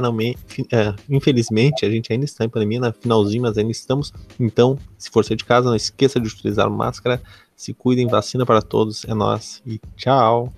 é, infelizmente, a gente ainda está em pandemia, na finalzinho, mas ainda estamos. Então, se for sair de casa, não esqueça de utilizar máscara. Se cuidem, vacina para todos. É nós. E tchau.